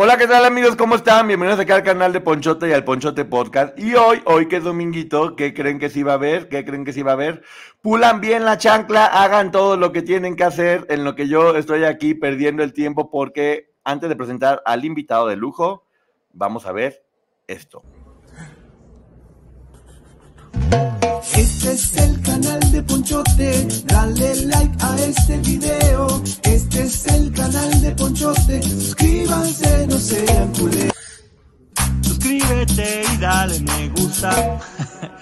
Hola, ¿qué tal amigos? ¿Cómo están? Bienvenidos acá al canal de Ponchote y al Ponchote Podcast. Y hoy, hoy que es dominguito, ¿qué creen que sí va a haber? ¿Qué creen que sí va a haber? Pulan bien la chancla, hagan todo lo que tienen que hacer, en lo que yo estoy aquí perdiendo el tiempo porque antes de presentar al invitado de lujo, vamos a ver esto. Este es el canal de Ponchote, dale like a este video. Este es el canal de Ponchote, suscríbanse, no sean culés. Suscríbete y dale me gusta.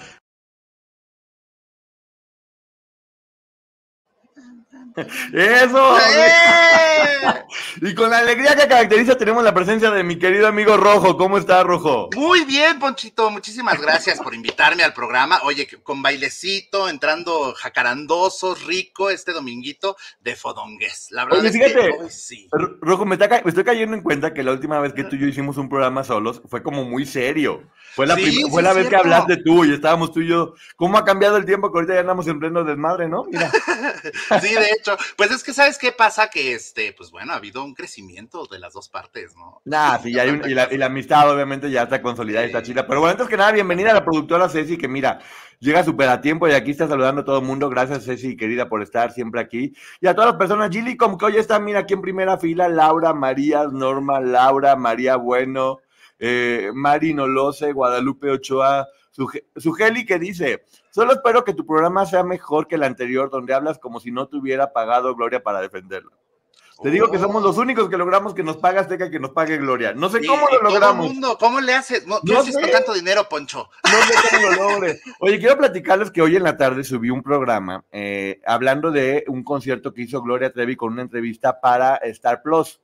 ¡Eso! y con la alegría que caracteriza tenemos la presencia de mi querido amigo Rojo. ¿Cómo está, Rojo? Muy bien, Ponchito. Muchísimas gracias por invitarme al programa. Oye, con bailecito, entrando jacarandoso, rico, este dominguito de Fodongues. La verdad Oye, es fíjate, que hoy sí. Rojo, me, está me estoy cayendo en cuenta que la última vez que tú y yo hicimos un programa solos fue como muy serio. Fue la, Sí, fue la vez que hablaste tú y estábamos tú y yo. ¿Cómo ha cambiado el tiempo que ahorita ya andamos en pleno desmadre, no? Mira. Sí, de hecho. Pues es que, ¿sabes qué pasa? Que, este, pues bueno, ha habido un crecimiento de las dos partes, ¿no? Nah, sí, ya hay un- y, la, y la amistad obviamente ya está consolidada y está chida. Pero bueno, antes que nada, bienvenida a la productora Ceci, que mira, llega súper a tiempo y aquí está saludando a todo el mundo. Gracias, Ceci, querida, por estar siempre aquí. Y a todas las personas, Gilly, como que hoy está, mira, aquí en primera fila, Laura, María, Norma, Laura, María Bueno, eh, Mari Nolose, Guadalupe Ochoa, Suge- Sugeli, que dice, solo espero que tu programa sea mejor que el anterior, donde hablas como si no te hubiera pagado Gloria para defenderlo. Te digo que somos los únicos que logramos que nos pague Azteca y que nos pague Gloria. No sé Sí, cómo lo todo logramos. mundo, ¿Cómo le haces? No, ¿Qué No haces con tanto dinero, Poncho? No sé cómo lo logre. Oye, quiero platicarles que hoy en la tarde subí un programa eh, hablando de un concierto que hizo Gloria Trevi con una entrevista para Star Plus.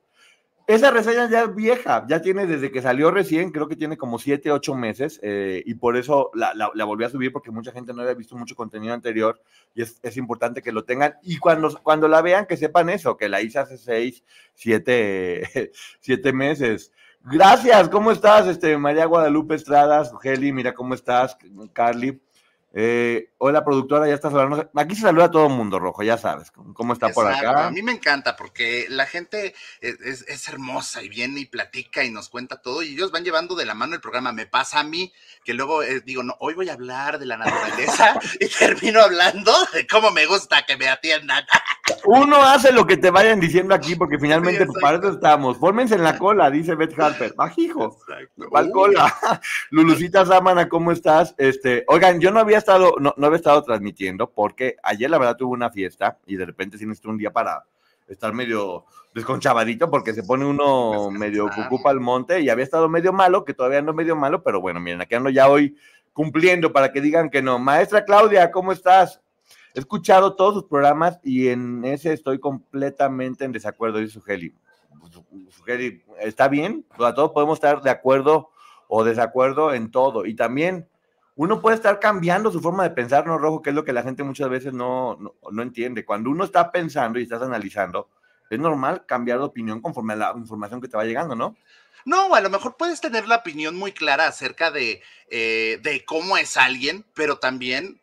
Esa reseña ya es vieja, ya tiene desde que salió recién, creo que tiene como 7, 8 meses, eh, y por eso la, la- volví a subir porque mucha gente no había visto mucho contenido anterior y es, importante que lo tengan. Y cuando, cuando la vean, que sepan eso, que la hice hace 6, 7, siete meses. Gracias, ¿cómo estás, este, María Guadalupe Estradas? Geli, mira cómo estás, Carly. Eh, hola, productora, ya estás hablando. Aquí se saluda a todo el mundo, Rojo, ya sabes cómo está por acá. A mí me encanta porque la gente es, es- es hermosa y viene y platica y nos cuenta todo y ellos van llevando de la mano el programa. Me pasa a mí que luego eh, digo, no, hoy voy a hablar de la naturaleza y termino hablando de cómo me gusta que me atiendan. Uno hace lo que te vayan diciendo aquí, porque finalmente Sí, para eso estamos. Fórmense en la cola, dice Beth Harper. Bajijo. ¿Cuál cola? Lulucita Sámana, ¿cómo estás? Este, oigan, yo no había estado, no, no había estado transmitiendo porque ayer la verdad tuve una fiesta y de repente sí necesito un día para estar medio desconchavadito porque se pone uno medio cucupa al monte y había estado medio malo, que todavía ando medio malo, pero bueno, miren, aquí ando ya hoy cumpliendo para que digan que no. Maestra Claudia, ¿cómo estás? He escuchado todos sus programas y en ese estoy completamente en desacuerdo, dice Sugeli. Sugeli, ¿está bien? O sea, todos podemos estar de acuerdo o desacuerdo en todo. Y también uno puede estar cambiando su forma de pensar, ¿no, Rojo? Que es lo que la gente muchas veces no, no, no entiende. Cuando uno está pensando y estás analizando, es normal cambiar de opinión conforme a la información que te va llegando, ¿no? No, a lo mejor puedes tener la opinión muy clara acerca de, eh, de cómo es alguien, pero también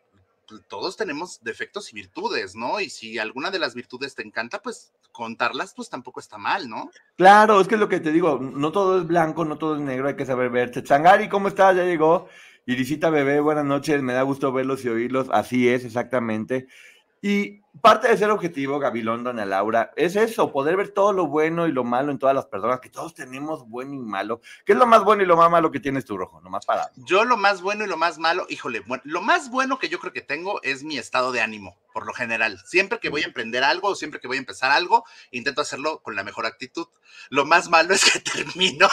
pues, todos tenemos defectos y virtudes, ¿no? Y si alguna de las virtudes te encanta, pues contarlas, pues tampoco está mal, ¿no? Claro, es que es lo que te digo, no todo es blanco, no todo es negro, hay que saber ver. Changari, ¿cómo estás? Ya llegó. Irisita Bebé, buenas noches, me da gusto verlos y oírlos. Así es, exactamente. Y parte de ser objetivo, Gabilón, Dona Laura, es eso, poder ver todo lo bueno y lo malo en todas las personas, que todos tenemos bueno y malo. ¿Qué es lo más bueno y lo más malo que tienes tú, Rojo? Nomás para. Yo lo más bueno y lo más malo, híjole, bueno, lo más bueno que yo creo que tengo es mi estado de ánimo, por lo general. Siempre que voy a emprender algo, siempre que voy a empezar algo, intento hacerlo con la mejor actitud. Lo más malo es que termino.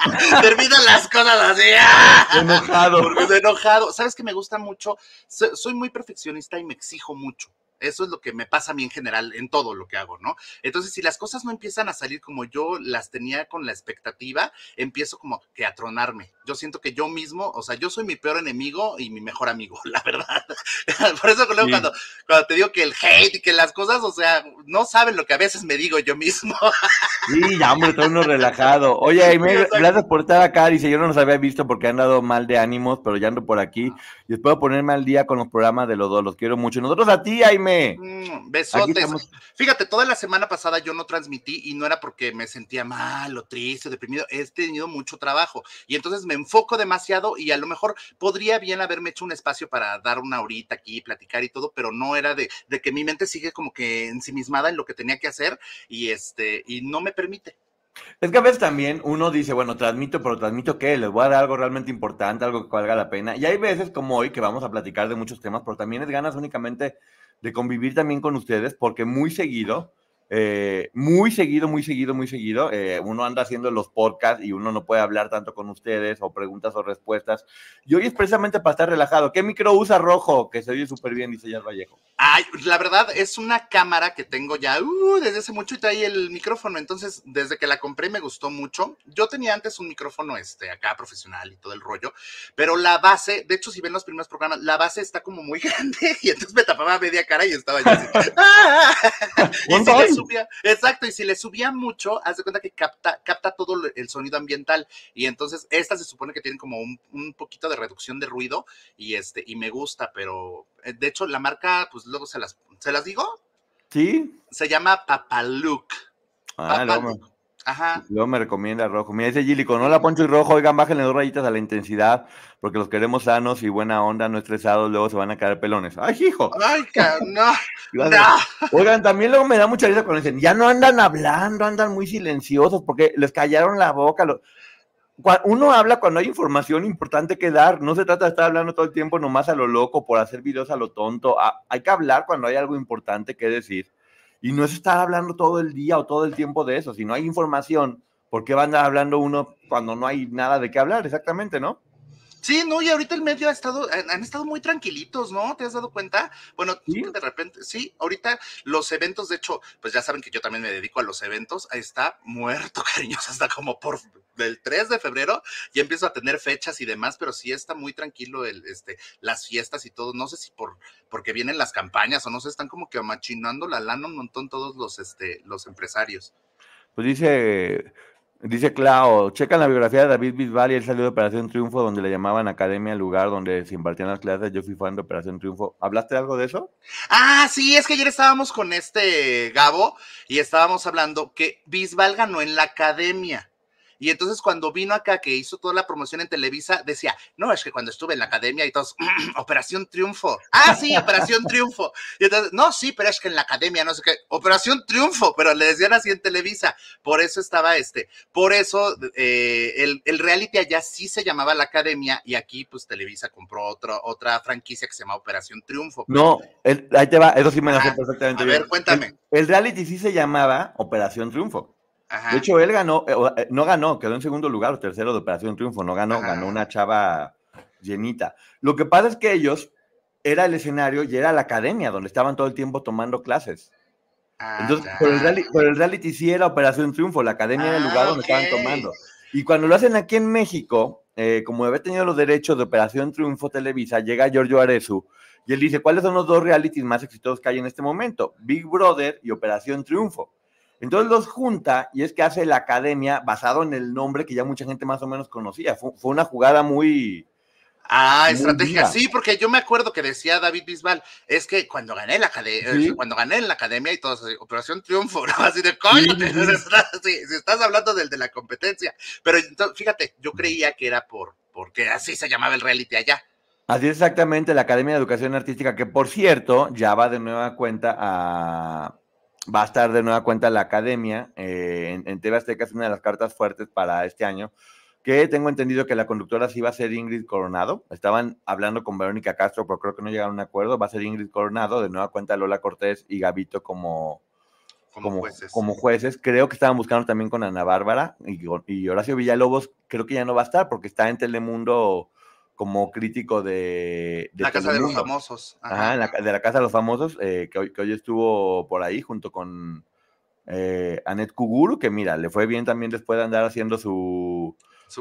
termino las cosas así. ¡ah! Enojado. Porque enojado. ¿Sabes que me gusta mucho? So- Soy muy perfeccionista y me exijo mucho. Eso es lo que me pasa a mí en general en todo lo que hago, ¿no? Entonces, si las cosas no empiezan a salir como yo las tenía con la expectativa, empiezo como que a tronarme. Yo siento que yo mismo, o sea, yo soy mi peor enemigo y mi mejor amigo, la verdad. Por eso luego cuando, cuando te digo que el hate y que las cosas, o sea, no saben lo que a veces me digo yo mismo. Sí, ya, hombre, todo uno relajado. Oye, Aime, Sí, exacto. gracias por estar acá. Dice, yo no los había visto porque han dado mal de ánimos, pero ya ando por aquí. Y espero ponerme al día con los programas de los dos. Los quiero mucho. Y nosotros a ti, Aime. Mm, Aquí Besotes. Fíjate, toda la semana pasada yo no transmití y no era porque me sentía mal o triste o deprimido, he tenido mucho trabajo y entonces me enfoco demasiado y a lo mejor podría bien haberme hecho un espacio para dar una horita aquí, platicar y todo, pero no era de, de que mi mente sigue como que ensimismada en lo que tenía que hacer y este y no me permite. Es que a veces también uno dice, bueno, transmito, pero transmito qué, les voy a dar algo realmente importante, algo que valga la pena. Y hay veces como hoy que vamos a platicar de muchos temas, pero también es ganas únicamente de convivir también con ustedes, porque muy seguido, eh, muy seguido, muy seguido, muy seguido, eh, uno anda haciendo los podcasts y uno no puede hablar tanto con ustedes o preguntas o respuestas. Y hoy es precisamente para estar relajado. ¿Qué micro usa rojo? Que se oye súper bien, dice Vallejo. Ay, la verdad es una cámara que tengo ya uh, desde hace mucho y trae el micrófono, entonces desde que la compré me gustó mucho. Yo tenía antes un micrófono este acá profesional y todo el rollo, pero la base, de hecho si ven los primeros programas, la base está como muy grande y entonces me tapaba media cara y estaba yo así. ¡ah! Subía, exacto, y si le subía mucho, haz de cuenta que capta, capta todo el sonido ambiental y entonces estas se supone que tienen como un, un poquito de reducción de ruido y este y me gusta, pero eh, de hecho la marca pues luego se las se las digo, ¿Sí? se llama Papalook. Ah, Papalook. Ajá. luego me recomienda rojo. Mira, dice Gilly, con hola Poncho y rojo, oigan, bájenle dos rayitas a la intensidad, porque los queremos sanos y buena onda, no estresados, luego se van a caer pelones. ¡Ay, hijo! Ay, no, no. Oigan, también luego me da mucha risa cuando dicen, ya no andan hablando, andan muy silenciosos, porque les callaron la boca. lo- Uno habla cuando hay información importante que dar, no se trata de estar hablando todo el tiempo nomás a lo loco, por hacer videos a lo tonto. Hay que hablar cuando hay algo importante que decir. Y no es estar hablando todo el día o todo el tiempo de eso. Si no hay información, ¿por qué va a andar hablando uno cuando no hay nada de qué hablar? Exactamente, ¿no? Sí, no, y ahorita el medio ha estado, han, estado muy tranquilitos, ¿no? ¿Te has dado cuenta? Bueno, Sí. de repente, sí, ahorita los eventos, de hecho, pues ya saben que yo también me dedico a los eventos, está muerto, cariños, hasta como por del 3 de febrero, ya empiezo a tener fechas y demás, pero sí está muy tranquilo el, este, las fiestas y todo, no sé si por, porque vienen las campañas o no sé, están como que machinando la lana un montón todos los, este, los empresarios. Pues dice, dice Clau, checan la biografía de David Bisbal y él salió de Operación Triunfo, donde le llamaban Academia, el lugar donde se impartían las clases. Yo fui fan de Operación Triunfo. ¿Hablaste algo de eso? Ah, sí, es que ayer estábamos con este Gabo y estábamos hablando que Bisbal ganó en la academia. Y entonces cuando vino acá, que hizo toda la promoción en Televisa, decía, no, es que cuando estuve en la academia y todos, Operación Triunfo. Ah, sí, Operación Triunfo. Y entonces, no, sí, pero es que en la academia, no sé qué, Operación Triunfo, pero le decían así en Televisa. Por eso estaba este, por eso eh, el, el reality allá sí se llamaba la academia y aquí pues Televisa compró otro, otra franquicia que se llama Operación Triunfo. No, el- ahí te va, eso sí me lo sé perfectamente A bien. ver, cuéntame. El, el reality sí se llamaba Operación Triunfo. Ajá. De hecho, él ganó, eh, eh, no ganó, quedó en segundo lugar o tercero de Operación Triunfo, no ganó, Ajá. ganó una chava llenita. Lo que pasa es que ellos era el escenario y era la academia donde estaban todo el tiempo tomando clases. Ah, Entonces, pero el, reality, pero el reality sí era Operación Triunfo, la academia era el lugar Ah, donde estaban tomando. Y cuando lo hacen aquí en México, eh, como había tenido los derechos de Operación Triunfo Televisa, llega Giorgio Arezu y él dice, ¿cuáles son los dos realities más exitosos que hay en este momento? Big Brother y Operación Triunfo. Entonces los junta y es que hace la academia basado en el nombre que ya mucha gente más o menos conocía. Fue, fue una jugada muy... Ah, Muy estrategia. Sí, porque yo me acuerdo que decía David Bisbal, es que cuando gané la academia, Sí. cuando gané en la academia y todo así, Operación Triunfo, ¿no? Así de coño, Sí, sí, sí. si, si estás hablando del de la competencia. Pero entonces, fíjate, yo creía que era por porque así se llamaba el reality allá. Así es exactamente, la Academia de Educación Artística, que por cierto, ya va de nueva cuenta a. Va a estar de nueva cuenta la academia eh, en, en TV Azteca, es una de las cartas fuertes para este año. Que tengo entendido que la conductora sí va a ser Ingrid Coronado. Estaban hablando con Verónica Castro, pero creo que no llegaron a un acuerdo. Va a ser Ingrid Coronado, de nueva cuenta Lola Cortés y Gavito como, Como, como, jueces. como jueces. Creo que estaban buscando también con Ana Bárbara y, y Horacio Villalobos. Creo que ya no va a estar porque está en Telemundo como crítico de, de la casa de los famosos. Ajá, la de la Casa de los Famosos, eh, que, hoy, que hoy estuvo por ahí junto con eh, Anet Kuguru, que mira, le fue bien también después de andar haciendo su, Su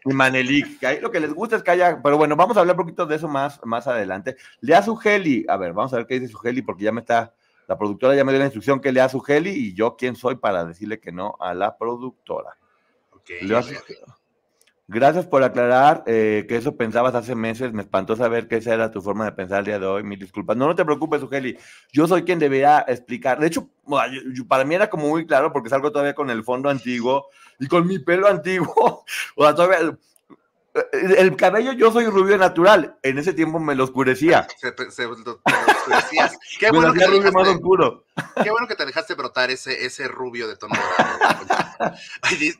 y Manelik, que ahí lo que les gusta es que haya, pero bueno, vamos a hablar un poquito de eso más, más adelante. Lea su Heli, a ver, vamos a ver qué dice su Heli, porque ya me está, la productora ya me dio la instrucción que lea su Heli, y yo quién soy para decirle que no a la productora. Ok, Lea su- Gracias por aclarar eh, que eso pensabas hace meses. Me espantó saber que esa era tu forma de pensar el día de hoy. Mil disculpas. No, no te preocupes, Ugeli. Yo soy quien debería explicar. De hecho, para mí era como muy claro porque salgo todavía con el fondo antiguo y con mi pelo antiguo. O sea, todavía. El, el cabello, yo soy rubio natural. En ese tiempo me lo oscurecía. Se, se- oscurecías. Qué bueno, que te más dejaste, oscuro. qué bueno que te dejaste brotar ese, ese rubio de tono dorado.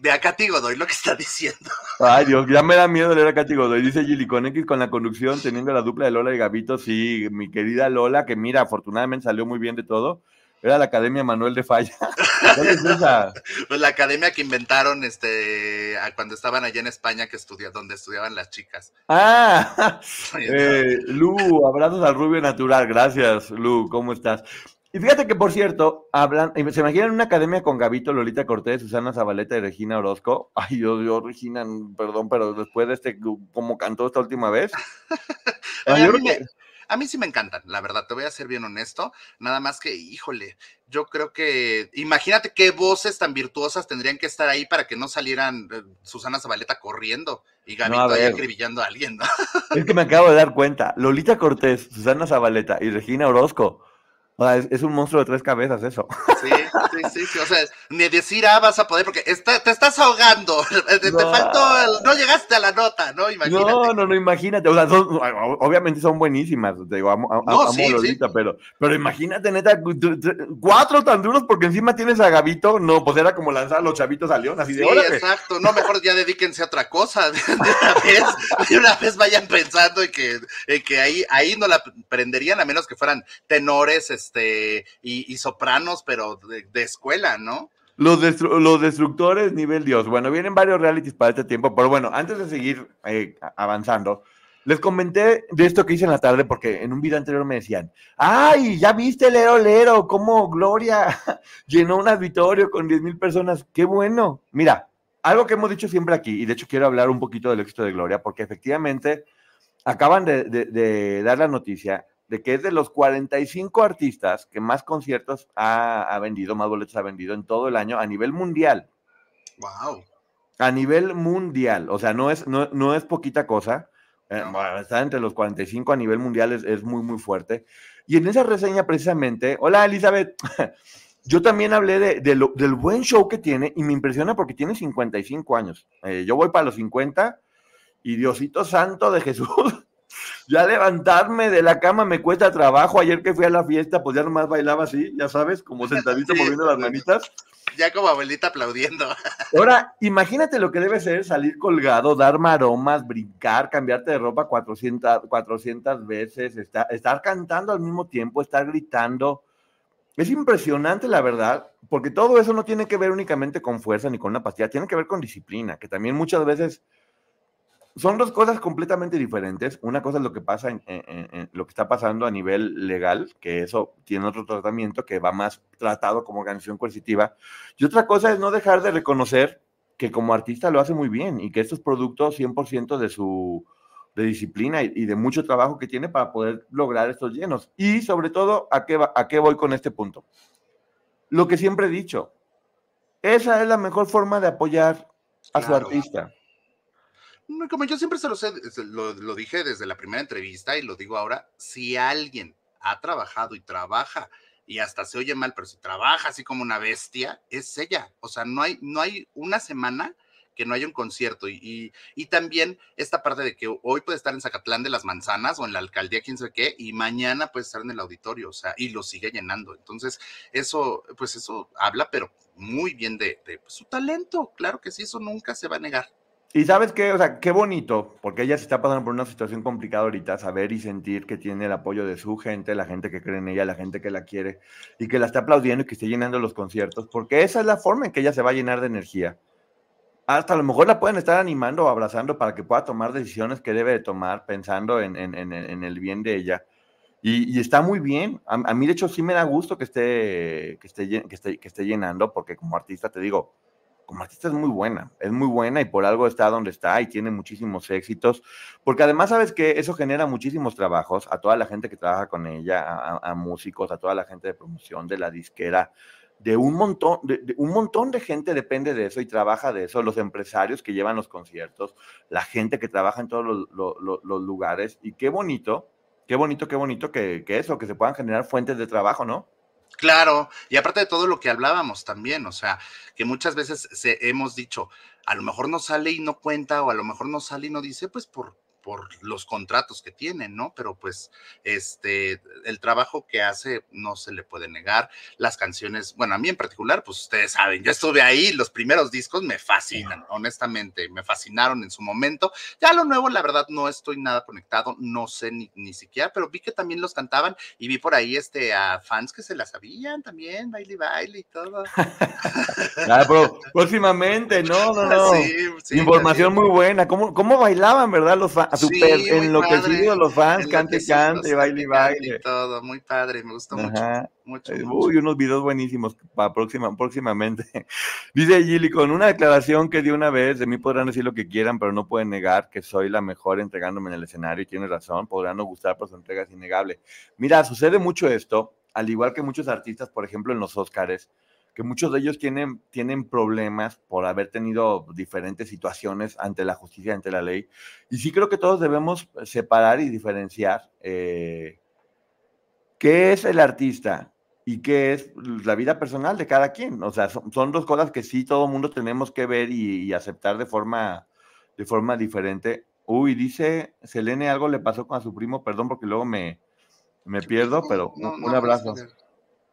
Ve acá, Tigo, doy lo que está diciendo. Ay, Dios, ya me da miedo leer a Katy Godoy. Dice Gili con X con la conducción, teniendo la dupla de Lola y Gavito. Sí, mi querida Lola, que mira, afortunadamente salió muy bien de todo. Era la Academia Manuel de Falla. ¿Cuál es esa? Pues la academia que inventaron este cuando estaban allá en España, que estudia, donde estudiaban las chicas. Ah, eh, Lu, abrazos al rubio natural. Gracias, Lu, ¿cómo estás? Y fíjate que, por cierto, hablan, y se imaginan una academia con Gavito, Lolita Cortés, Susana Zabaleta y Regina Orozco. Ay, Dios, yo, Regina, perdón, pero después de este, como cantó esta última vez. Ay, yo mí, creo que- a mí sí me encantan, la verdad, te voy a ser bien honesto. Nada más que, híjole, yo creo que, imagínate qué voces tan virtuosas tendrían que estar ahí para que no salieran eh, Susana Zabaleta corriendo y Gabito ahí ver. acribillando a alguien, ¿no? Es que me acabo de dar cuenta. Lolita Cortés, Susana Zabaleta y Regina Orozco. O sea, es, es un monstruo de tres cabezas eso. Sí, sí, sí, sí, o sea, ni decir ah vas a poder porque está- te estás ahogando, te, faltó, el- no llegaste a la nota, ¿no? Imagínate. No, no, no, imagínate. O sea, son- obviamente son buenísimas. Te digo, amo, amo- No, amo sí, a sí. Lolita, pero, pero imagínate, neta, cu- tr- tr- cuatro tan duros porque encima tienes a Gavito. No, pues era como lanzar a los chavitos a León, así de Sí, órale. exacto. No, mejor ya dedíquense a otra cosa. De, de una vez, de una vez vayan pensando en que, en que ahí, ahí no la prenderían, a menos que fueran tenores este, y, y sopranos, pero de, de escuela, ¿no? Los, destru- los destructores nivel Dios. Bueno, vienen varios realities para este tiempo, pero bueno, antes de seguir eh, avanzando, les comenté de esto que hice en la tarde porque en un video anterior me decían, ay, ya viste Lero Lero, cómo Gloria llenó un auditorio con 10 mil personas, qué bueno. Mira, algo que hemos dicho siempre aquí, y de hecho quiero hablar un poquito del éxito de Gloria, porque efectivamente acaban de, de- de dar la noticia de que es de los 45 artistas que más conciertos ha, ha vendido, más boletos ha vendido en todo el año a nivel mundial. Wow. A nivel mundial. O sea, no es, no, no es poquita cosa. Eh, bueno, estar entre los 45 a nivel mundial es, es muy, muy fuerte. Y en esa reseña precisamente, hola Elizabeth, yo también hablé de, de lo- del buen show que tiene y me impresiona porque tiene 55 años. Eh, yo voy para los 50 y Diosito Santo de Jesús, ya levantarme de la cama me cuesta trabajo. Ayer que fui a la fiesta, pues ya nomás bailaba así, ya sabes, como sentadito Sí. moviendo las manitas. Ya como abuelita aplaudiendo. Ahora, imagínate lo que debe ser salir colgado, dar maromas, brincar, cambiarte de ropa 400, 400 veces, estar, estar cantando al mismo tiempo, estar gritando. Es impresionante, la verdad, porque todo eso no tiene que ver únicamente con fuerza ni con una pastilla, tiene que ver con disciplina, que también muchas veces son dos cosas completamente diferentes. Una cosa es lo que pasa en, en- en- en lo que está pasando a nivel legal, que eso tiene otro tratamiento que va más tratado como organización coercitiva. Y otra cosa es no dejar de reconocer que como artista lo hace muy bien y que esto es producto 100% de su de disciplina y, y de mucho trabajo que tiene para poder lograr estos llenos. Y sobre todo, ¿a qué, va- ¿a qué voy con este punto? Lo que siempre he dicho, esa es la mejor forma de apoyar a su artista. Como yo siempre se lo, sé, lo, dije desde la primera entrevista y lo digo ahora, si alguien ha trabajado y trabaja y hasta se oye mal, pero si trabaja así como una bestia, es ella. O sea, no hay, no hay una semana que no haya un concierto. Y, y, y, también esta parte de que hoy puede estar en Zacatlán de las Manzanas o en la alcaldía, quién sabe qué, y mañana puede estar en el auditorio, o sea, y lo sigue llenando. Entonces, eso, pues eso habla, pero muy bien de, de su talento. Claro que sí, eso nunca se va a negar. Y sabes qué, o sea, qué bonito, porque ella se está pasando por una situación complicada ahorita, saber y sentir que tiene el apoyo de su gente, la gente que cree en ella, la gente que la quiere y que la está aplaudiendo y que esté llenando los conciertos, porque esa es la forma en que ella se va a llenar de energía. Hasta a lo mejor la pueden estar animando o abrazando para que pueda tomar decisiones que debe de tomar pensando en, el bien de ella. Y, y está muy bien. A, a, mí, de hecho, sí me da gusto que esté, que esté, que esté, que esté llenando, porque como artista te digo, como artista es muy buena, es muy buena y por algo está donde está y tiene muchísimos éxitos, porque además sabes que eso genera muchísimos trabajos a toda la gente que trabaja con ella, a, músicos, a toda la gente de promoción, de la disquera, de un montón, de, un montón de gente depende de eso y trabaja de eso, los empresarios que llevan los conciertos, la gente que trabaja en todos los, lugares y qué bonito, qué bonito, qué bonito que eso, que se puedan generar fuentes de trabajo, ¿no? Claro, y aparte de todo lo que hablábamos también, o sea, que muchas veces se, hemos dicho, a lo mejor no sale y no cuenta, o a lo mejor no sale y no dice, pues por, por los contratos que tienen, ¿no? Pero pues este, el trabajo que hace no se le puede negar. Las canciones, bueno, a mí en particular, pues ustedes saben, yo estuve ahí, los primeros discos me fascinan, honestamente, me fascinaron en su momento. Ya lo nuevo, la verdad, no estoy nada conectado, no sé ni, ni siquiera, pero vi que también los cantaban y vi por ahí este, a fans que se la sabían también, baile, baile y todo. ah, pero próximamente, no, no, no. Sí, sí, Información muy buena. ¿Cómo, ¿Cómo bailaban, verdad, los fans? Super sí, enloquecidos los fans, cante, cante, baile, baile. Y todo, muy padre, me gustó mucho. mucho, Uy, mucho. unos videos buenísimos para próxima, próximamente. Dice Gilly, con una declaración que dio una vez, de mí podrán decir lo que quieran, pero no pueden negar que soy la mejor entregándome en el escenario, y tiene razón, podrán no gustar, pero su entrega es innegable. Mira, sucede mucho esto, al igual que muchos artistas, por ejemplo, en los Óscares, que muchos de ellos tienen, tienen problemas por haber tenido diferentes situaciones ante la justicia, ante la ley. Y sí creo que todos debemos separar y diferenciar eh, qué es el artista y qué es la vida personal de cada quien. O sea, son, son dos cosas que sí todo mundo tenemos que ver y, y, aceptar de forma, de forma diferente. Uy, dice Selene, algo le pasó con a su primo, perdón porque luego me, me pierdo, pero no, un, un abrazo. No,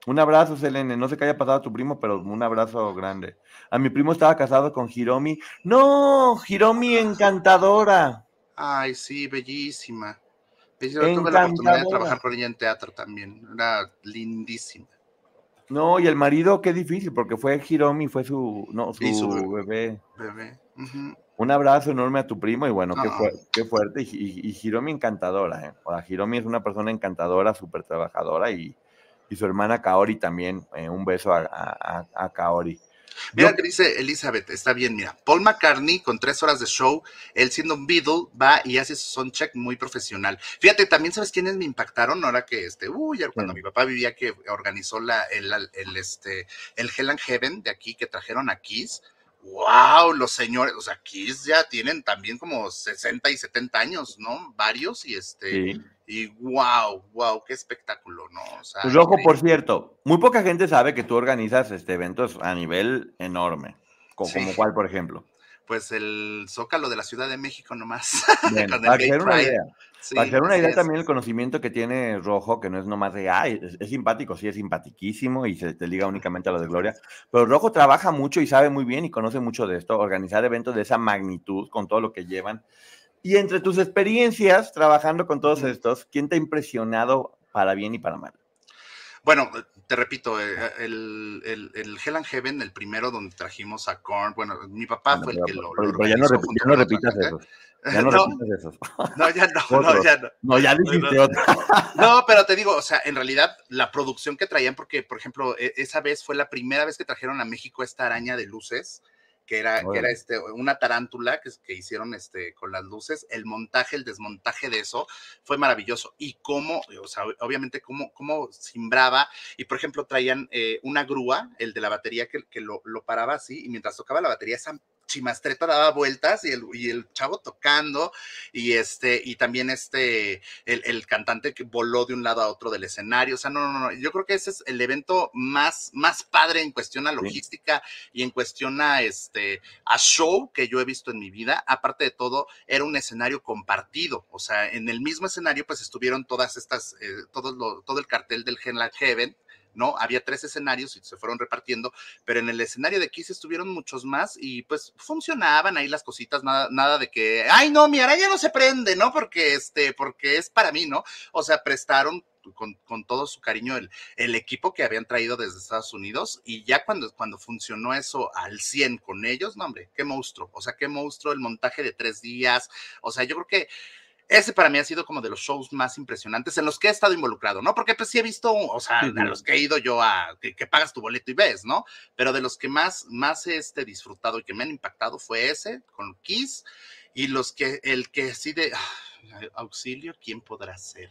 un abrazo, Selene. No sé qué haya pasado a tu primo, pero un abrazo grande. A mi primo estaba casado con Hiromi. No, Hiromi encantadora. Ay, sí, bellísima. Yo tuve la oportunidad de trabajar con ella en teatro también. Era lindísima. No, y el marido, qué difícil, porque fue Hiromi, fue su, no, su, su bebé. bebé. Uh -huh. Un abrazo enorme a tu primo y bueno, no. qué, fu qué, fuerte. Y, y, y, Hiromi encantadora. ¿eh? O sea, Hiromi es una persona encantadora, súper trabajadora y, y su hermana Kaori también. Eh, un beso a, a, a Kaori. Mira que dice Elizabeth, está bien, mira. Paul McCartney con tres horas de show, él siendo un Beatle, va y hace su soundcheck muy profesional. Fíjate, también sabes quiénes me impactaron ahora que este, uy, cuando sí. mi papá vivía que organizó la, el, el, este, el Hell and Heaven de aquí que trajeron a Kiss. Wow, los señores, o sea, Kiss ya tienen también como 60 y 70 años, ¿no? Varios y este. Sí y wow, wow, qué espectáculo, ¿no? O sea, Rojo, increíble. por cierto, muy poca gente sabe que tú organizas este eventos a nivel enorme, como, sí. como cuál, por ejemplo. Pues el Zócalo de la Ciudad de México nomás. Bien, para hacer una idea. Sí, para hacer una idea es. también el conocimiento que tiene Rojo, que no es nomás de, ay, es, es, simpático, sí, es simpatiquísimo y se te liga únicamente a lo de Gloria, pero Rojo trabaja mucho y sabe muy bien y conoce mucho de esto, organizar eventos de esa magnitud con todo lo que llevan y entre tus experiencias trabajando con todos estos, ¿quién te ha impresionado para bien y para mal? Bueno, te repito, eh, el, el, el Hell and Heaven, el primero donde trajimos a Korn, bueno, mi papá fue el que lo, pero, lo pero ya no, rep ya no repitas eso. Ya no, no, repitas eso. No, ya no, no, ya no. No, ya dijiste no, otra. No, pero te digo, o sea, en realidad la producción que traían, porque, por ejemplo, e, esa vez fue la primera vez que trajeron a México esta araña de luces, que era, que era este, una tarántula que, que, hicieron este, con las luces. El montaje, el desmontaje de eso fue maravilloso. Y cómo, o sea, obviamente, cómo, cómo simbraba. Y por ejemplo, traían eh, una grúa, el de la batería, que, que lo, lo, paraba así, y mientras tocaba la batería, esa chimastreta daba vueltas y el, y el chavo tocando y este y también este el, el, cantante que voló de un lado a otro del escenario. O sea no no no yo creo que ese es el evento más más padre en cuestión a logística sí. y en cuestión a este a show que yo he visto en mi vida. Aparte de todo era un escenario compartido. O sea en el mismo escenario pues estuvieron todas estas eh, todo lo, todo el cartel del Hell Heaven ¿no? Había tres escenarios y se fueron repartiendo, pero en el escenario de Kiss estuvieron muchos más y pues funcionaban ahí las cositas, nada, nada de que, ay, no, mi araña no se prende, ¿no? Porque este, porque es para mí, ¿no? O sea, prestaron con, con, todo su cariño el, el, equipo que habían traído desde Estados Unidos y ya cuando, cuando funcionó eso al 100 con ellos, no hombre, qué monstruo, o sea, qué monstruo el montaje de tres días, o sea, yo creo que ese para mí ha sido como de los shows más impresionantes en los que he estado involucrado, ¿no? Porque pues sí he visto, o sea, a los que he ido yo a, que, que, pagas tu boleto y ves, ¿no? Pero de los que más, más he este, disfrutado y que me han impactado fue ese, con Kiss, y los que, el que sí de ah, auxilio, ¿quién podrá ser?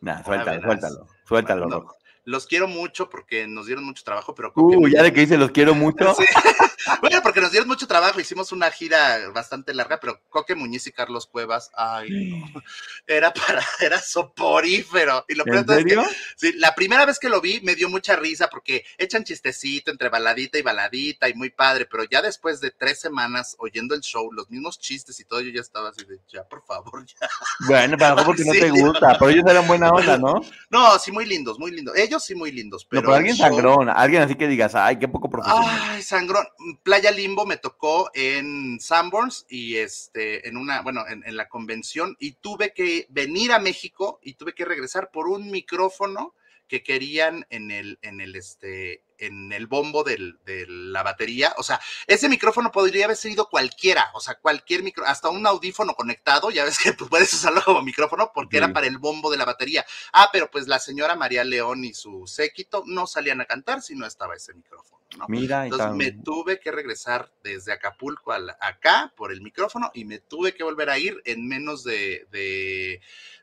Nah, suéltalo, suéltalo, suéltalo, no, loco. Los quiero mucho porque nos dieron mucho trabajo, pero... Uh, ya de que dice los quiero mucho. Sí. bueno, porque nos dieron mucho trabajo, hicimos una gira bastante larga, pero Coque Muñiz y Carlos Cuevas, ay, no. Era para, era soporífero. Y lo ¿En serio? Es que, sí, la primera vez que lo vi me dio mucha risa porque echan chistecito entre baladita y baladita y muy padre, pero ya después de tres semanas oyendo el show, los mismos chistes y todo, yo ya estaba así de, ya, por favor, ya. Bueno, para porque no te gusta, pero ellos eran buena onda, ¿no? No, sí, muy lindos, muy lindos. Ellos sí, muy lindos. Pero, no, pero alguien show... sangrón, alguien así que digas, ay, qué poco profesional. Ay, sangrón. Playa Limbo me tocó en Sanborns y este, en una, bueno, en, en la convención y tuve que venir a México y tuve que regresar por un micrófono que querían en el, en el, este, en el bombo del, de la batería. O sea, ese micrófono podría haber sido cualquiera, o sea, cualquier micro, hasta un audífono conectado, ya ves que pues, puedes usarlo como micrófono porque sí. era para el bombo de la batería. Ah, pero pues la señora María León y su séquito no salían a cantar si no estaba ese micrófono. ¿no? Mira, entonces me tuve que regresar desde Acapulco a la, acá por el micrófono y me tuve que volver a ir en menos de, de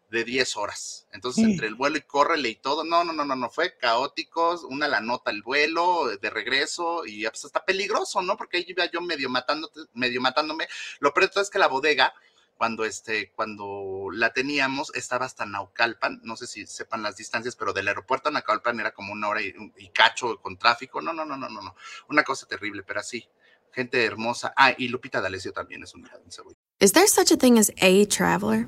de 10 horas. Entonces, sí. entre el vuelo y córrele y todo, no, no, no, no, no, fue caótico, una la nota el vuelo, de regreso, y pues hasta peligroso, ¿no? Porque ahí iba yo medio matándote, medio matándome. Lo peor es que la bodega, cuando este, cuando la teníamos, estaba hasta Naucalpan, no sé si sepan las distancias, pero del aeropuerto a Naucalpan era como una hora y, y cacho con tráfico. No, no, no, no, no, no. Una cosa terrible, pero así. Gente hermosa. Ah, y Lupita D'Alessio también es una Is there such a thing as a traveler?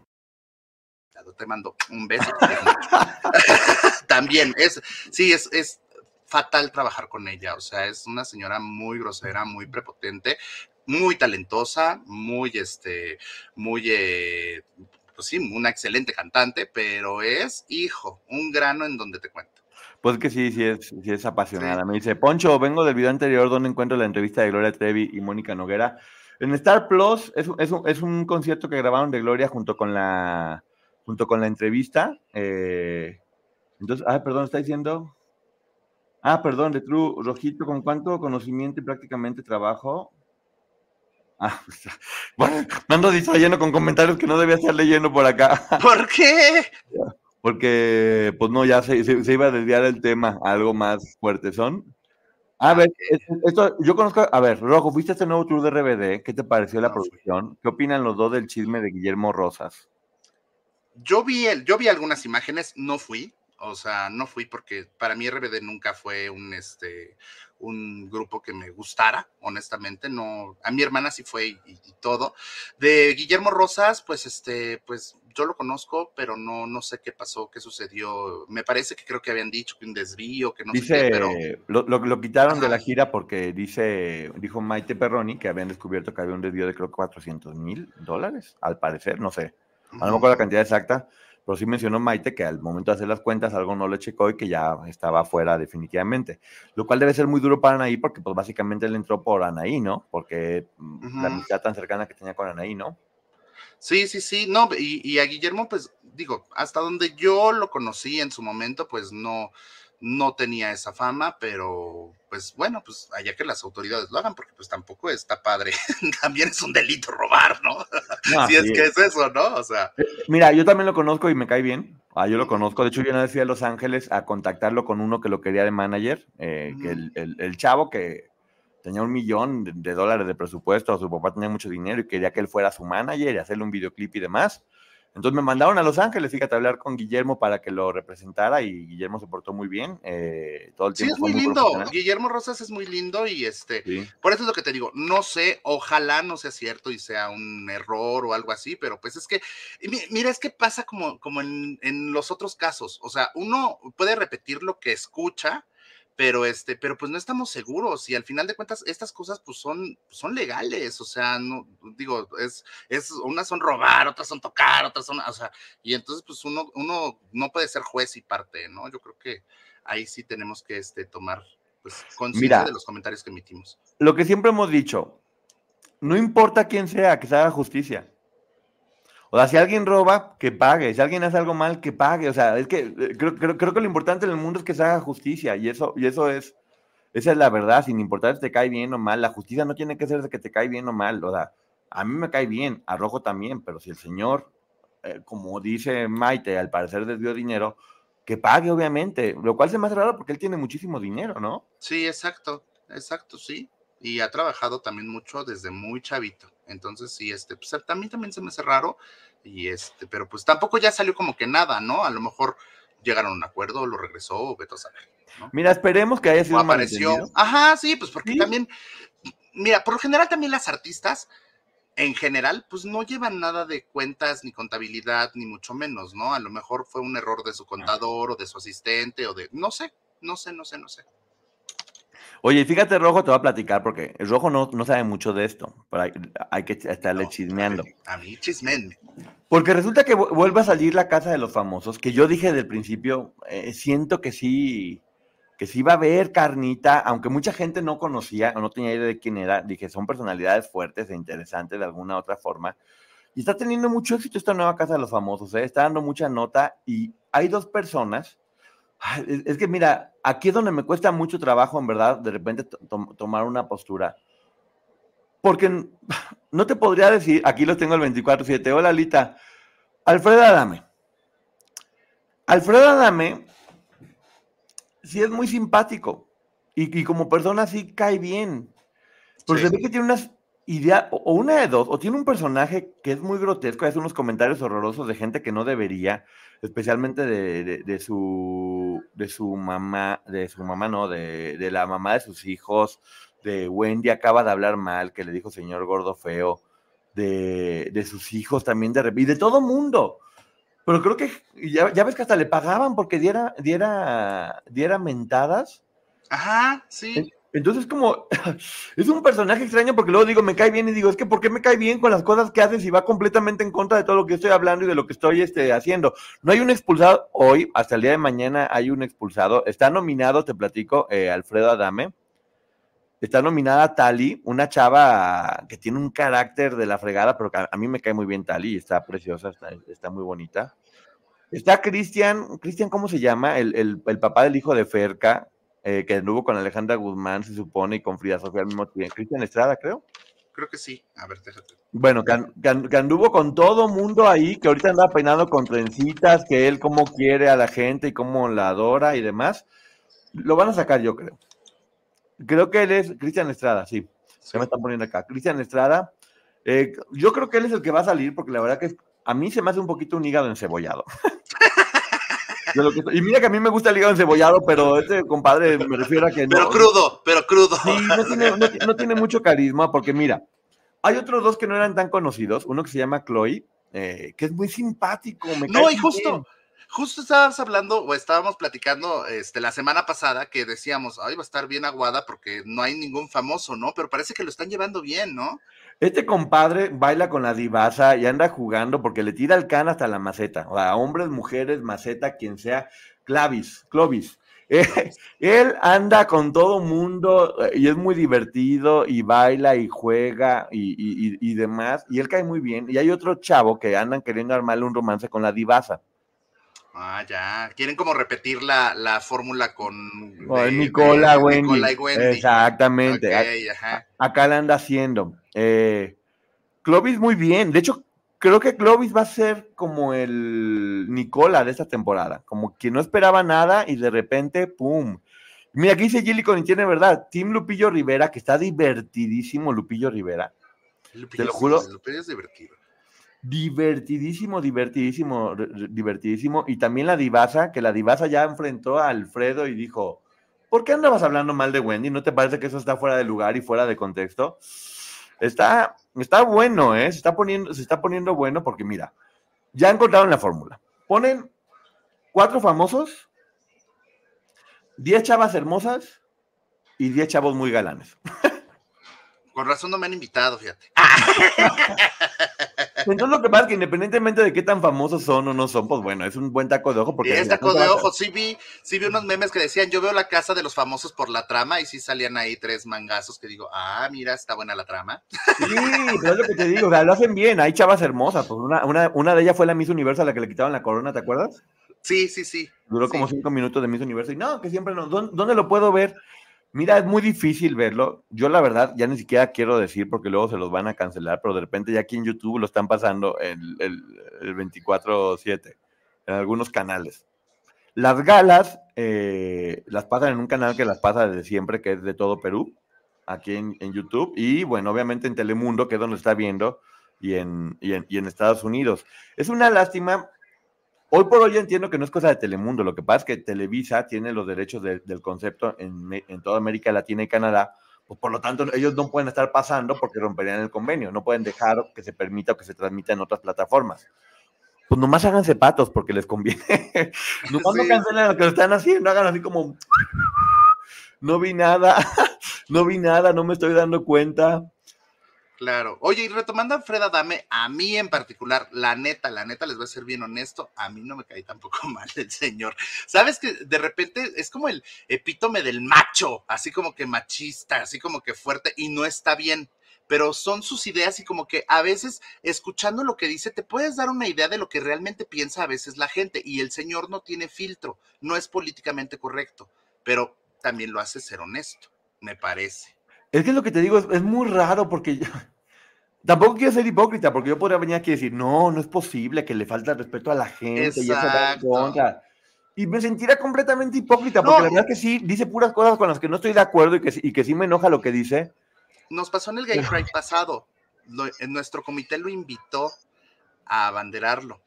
Te mando un beso. También es, sí, es, es fatal trabajar con ella, o sea, es una señora muy grosera, muy prepotente, muy talentosa, muy, este, muy, eh, pues sí, una excelente cantante, pero es, hijo, un grano en donde te cuento. Pues que sí, sí es, sí es apasionada. Sí. Me dice, Poncho, vengo del video anterior donde encuentro la entrevista de Gloria Trevi y Mónica Noguera. En Star Plus es, es, un, es un concierto que grabaron de Gloria junto con la junto con la entrevista. Eh, entonces, ah, perdón, está diciendo. Ah, perdón, de True Rojito, ¿con cuánto conocimiento y prácticamente trabajo? Ah, pues, bueno, me ando distrayendo con comentarios que no debía estar leyendo por acá. ¿Por qué? Porque, pues no, ya se, se, se iba a desviar el tema a algo más fuerte. Son. A ver, esto, yo conozco, a ver, Rojo, fuiste a este nuevo tour de RBD, ¿qué te pareció la producción? ¿Qué opinan los dos del chisme de Guillermo Rosas? Yo vi, el, yo vi algunas imágenes, no fui, o sea, no fui porque para mí RBD nunca fue un, este, un grupo que me gustara, honestamente, no, a mi hermana sí fue y, y, todo. De Guillermo Rosas, pues, este, pues yo lo conozco, pero no, no sé qué pasó, qué sucedió. Me parece que creo que habían dicho que un desvío, que no dice, sé qué, pero... Lo, lo, lo quitaron Ajá. de la gira porque dice, dijo Maite Perroni que habían descubierto que había un desvío de creo 400 mil dólares, al parecer, no sé. A lo mejor la cantidad exacta, pero sí mencionó Maite que al momento de hacer las cuentas algo no le checó y que ya estaba fuera definitivamente. Lo cual debe ser muy duro para Anaí porque pues básicamente él entró por Anaí, ¿no? Porque uh -huh. la amistad tan cercana que tenía con Anaí, ¿no? Sí, sí, sí, no, y, y, a Guillermo, pues digo, hasta donde yo lo conocí en su momento, pues no, no tenía esa fama, pero pues bueno, pues allá que las autoridades lo hagan, porque pues tampoco está padre, también es un delito robar, ¿no? si es que es eso, ¿no? O sea. Eh, mira, yo también lo conozco y me cae bien. Ah, yo lo conozco. De hecho, yo una vez fui a Los Ángeles a contactarlo con uno que lo quería de manager, eh, que el, el, el, chavo que tenía un millón de, dólares de presupuesto, su papá tenía mucho dinero y quería que él fuera su manager y hacerle un videoclip y demás. Entonces me mandaron a Los Ángeles, fíjate, a hablar con Guillermo para que lo representara y Guillermo se portó muy bien. Eh, todo el tiempo sí, es muy, lindo. Guillermo Rosas es muy lindo y este, sí. por eso es lo que te digo, no sé, ojalá no sea cierto y sea un error o algo así, pero pues es que, mira, es que pasa como, como en, en los otros casos, o sea, uno puede repetir lo que escucha, pero este, pero pues no estamos seguros y al final de cuentas estas cosas pues son, son legales, o sea, no, digo, es, es, unas son robar, otras son tocar, otras son, o sea, y entonces pues uno, uno no puede ser juez y parte, ¿no? Yo creo que ahí sí tenemos que este, tomar pues conciencia de los comentarios que emitimos. Lo que siempre hemos dicho, no importa quién sea, que se haga justicia. O sea, si alguien roba, que pague. Si alguien hace algo mal, que pague. O sea, es que eh, creo, creo, creo, que lo importante en el mundo es que se haga justicia. Y eso, y eso es, esa es la verdad, sin importar si te cae bien o mal. La justicia no tiene que ser de que te cae bien o mal. O sea, a mí me cae bien, a Rojo también, pero si el señor, eh, como dice Maite, al parecer desvió dinero, que pague, obviamente. Lo cual se me hace raro porque él tiene muchísimo dinero, ¿no? Sí, exacto, exacto, sí. Y ha trabajado también mucho desde muy chavito. Entonces, sí, este, pues también, también se me hace raro, y este, pero pues tampoco ya salió como que nada, ¿no? A lo mejor llegaron a un acuerdo, lo regresó, o vete a saber. ¿no? Mira, esperemos que haya sido apareció. Ajá, sí, pues porque ¿Sí? también, mira, por lo general también las artistas, en general, pues no llevan nada de cuentas ni contabilidad, ni mucho menos, ¿no? A lo mejor fue un error de su contador o de su asistente o de, no sé, no sé, no sé, no sé. Oye, fíjate, Rojo, te voy a platicar porque el Rojo no, no sabe mucho de esto, pero hay, hay que estarle no, chismeando. A mí, chismen. Porque resulta que vuelve a salir la casa de los famosos, que yo dije del principio, eh, siento que sí, que sí va a haber carnita, aunque mucha gente no conocía o no tenía idea de quién era, dije, son personalidades fuertes e interesantes de alguna otra forma. Y está teniendo mucho éxito esta nueva casa de los famosos, ¿eh? está dando mucha nota y hay dos personas es que mira, aquí es donde me cuesta mucho trabajo, en verdad, de repente to tomar una postura. Porque no te podría decir, aquí lo tengo el 24-7, hola Lita, Alfredo Adame. Alfredo Adame sí es muy simpático y, y como persona sí cae bien. Pero sí. se ve que tiene unas ideas, o, una de dos, o tiene un personaje que es muy grotesco, hace unos comentarios horrorosos de gente que no debería, especialmente de, de, de, su de su mamá, de su mamá no, de, de, la mamá de sus hijos, de Wendy acaba de hablar mal, que le dijo señor gordo feo, de, de sus hijos también de y de todo mundo. Pero creo que ya, ya, ves que hasta le pagaban porque diera, diera, diera mentadas. Ajá, sí. Entonces, como es un personaje extraño porque luego digo, me cae bien y digo, es que ¿por qué me cae bien con las cosas que haces y va completamente en contra de todo lo que estoy hablando y de lo que estoy este, haciendo? No hay un expulsado hoy, hasta el día de mañana hay un expulsado. Está nominado, te platico, eh, Alfredo Adame. Está nominada Tali, una chava que tiene un carácter de la fregada, pero a, mí me cae muy bien Tali, está preciosa, está, está muy bonita. Está Cristian, Cristian, ¿cómo se llama? El, el, el papá del hijo de Ferca, eh, que anduvo con Alejandra Guzmán, se supone, y con Frida Sofía al mismo tiempo. Cristian Estrada, creo. Creo que sí. A ver, déjate. Bueno, que, que, anduvo con todo mundo ahí, que ahorita anda peinando con trencitas, que él cómo quiere a la gente y cómo la adora y demás. Lo van a sacar, yo creo. Creo que él es Cristian Estrada, sí. Se me están poniendo acá. Cristian Estrada. Eh, yo creo que él es el que va a salir, porque la verdad que a mí se me hace un poquito un hígado encebollado. Que, y mira que a mí me gusta el hígado encebollado, pero este compadre me refiero a que no. Pero crudo, pero crudo. Sí, no tiene, no, no tiene mucho carisma, porque mira, hay otros dos que no eran tan conocidos. Uno que se llama Chloe, eh, que es muy simpático. Me no, y justo, bien. justo estábamos hablando o estábamos platicando este, la semana pasada que decíamos, ay, va a estar bien aguada porque no hay ningún famoso, ¿no? Pero parece que lo están llevando bien, ¿no? Este compadre baila con la divasa y anda jugando porque le tira el can hasta la maceta. O sea, hombres, mujeres, maceta, quien sea, clavis, clovis. Eh, él anda con todo mundo eh, y es muy divertido y baila y juega y, y- demás. Y él cae muy bien. Y hay otro chavo que andan queriendo armarle un romance con la divasa. Ah, ya. Quieren como repetir la, la fórmula con de- Nicola, de Wendy. Nicola y Wendy. Exactamente. Acá la anda haciendo. Eh, Clovis muy bien. De hecho, creo que Clovis va a ser como el Nicola de esta temporada. Como que no esperaba nada y de repente, ¡pum! Mira, aquí dice Gillican y tiene verdad. Team Lupillo Rivera, que está divertidísimo Lupillo Rivera. Lupillo lo sí, juro. Lupillo es divertido. Divertidísimo, divertidísimo, divertidísimo. Y también la divasa, que la divasa ya enfrentó a Alfredo y dijo, ¿por qué andabas hablando mal de Wendy? ¿No te parece que eso está fuera de lugar y fuera de contexto? Está, está bueno, ¿eh? Se está, poniendo, se está poniendo bueno porque mira, ya encontraron la fórmula. Ponen cuatro famosos, diez chavas hermosas y diez chavos muy galanes. Con razón no me han invitado, fíjate. Entonces lo que pasa es que independientemente de qué tan famosos son o no son, pues bueno, es un buen taco de ojo porque... Es taco de ojo. Sí vi, sí vi unos memes que decían, yo veo la casa de los famosos por la trama y sí salían ahí tres mangazos que digo, ah, mira, está buena la trama. Sí, pero es lo que te digo, o sea, lo hacen bien, hay chavas hermosas, pues una, una, una de ellas fue la Miss Universo a la que le quitaban la corona, ¿te acuerdas? Sí, sí, sí. Duró Sí. como cinco minutos de Miss Universo y no, que siempre no, ¿dónde, dónde lo puedo ver? Mira, es muy difícil verlo, yo la verdad ya ni siquiera quiero decir porque luego se los van a cancelar, pero de repente ya aquí en YouTube lo están pasando el, el, el 24-7 en algunos canales. Las galas eh, las pasan en un canal que las pasa desde siempre, que es de todo Perú, aquí en, YouTube, y bueno, obviamente en Telemundo, que es donde está viendo, y en, y en, y en Estados Unidos. Es una lástima. Hoy por hoy yo entiendo que no es cosa de Telemundo, lo que pasa es que Televisa tiene los derechos de- del concepto en, en toda América Latina y Canadá, pues por lo tanto ellos no pueden estar pasando porque romperían el convenio, no pueden dejar que se permita o que se transmita en otras plataformas. Pues nomás háganse patos porque les conviene. nomás no Sí. cancelen lo que están haciendo, hagan así como no vi nada, no vi nada, no me estoy dando cuenta. Claro. Oye, y retomando a Fred Adame, a mí en particular, la neta, la neta, les voy a ser bien honesto, a mí no me caí tampoco mal el señor. Sabes que de repente es como el epítome del macho, así como que machista, así como que fuerte, y no está bien. Pero son sus ideas y como que a veces escuchando lo que dice te puedes dar una idea de lo que realmente piensa a veces la gente y el señor no tiene filtro, no es políticamente correcto, pero también lo hace ser honesto, me parece. Es que lo que te digo es, es muy raro porque yo- tampoco quiero ser hipócrita, porque yo podría venir aquí y decir, no, no es posible que le falta respeto a la gente y eso va en Exacto. contra. Y me sentiría completamente hipócrita, porque No. la verdad es que sí, dice puras cosas con las que no estoy de acuerdo y que, sí- y que sí me enoja lo que dice. Nos pasó en el Gay Pride pasado. Lo- en nuestro comité lo invitó a abanderarlo,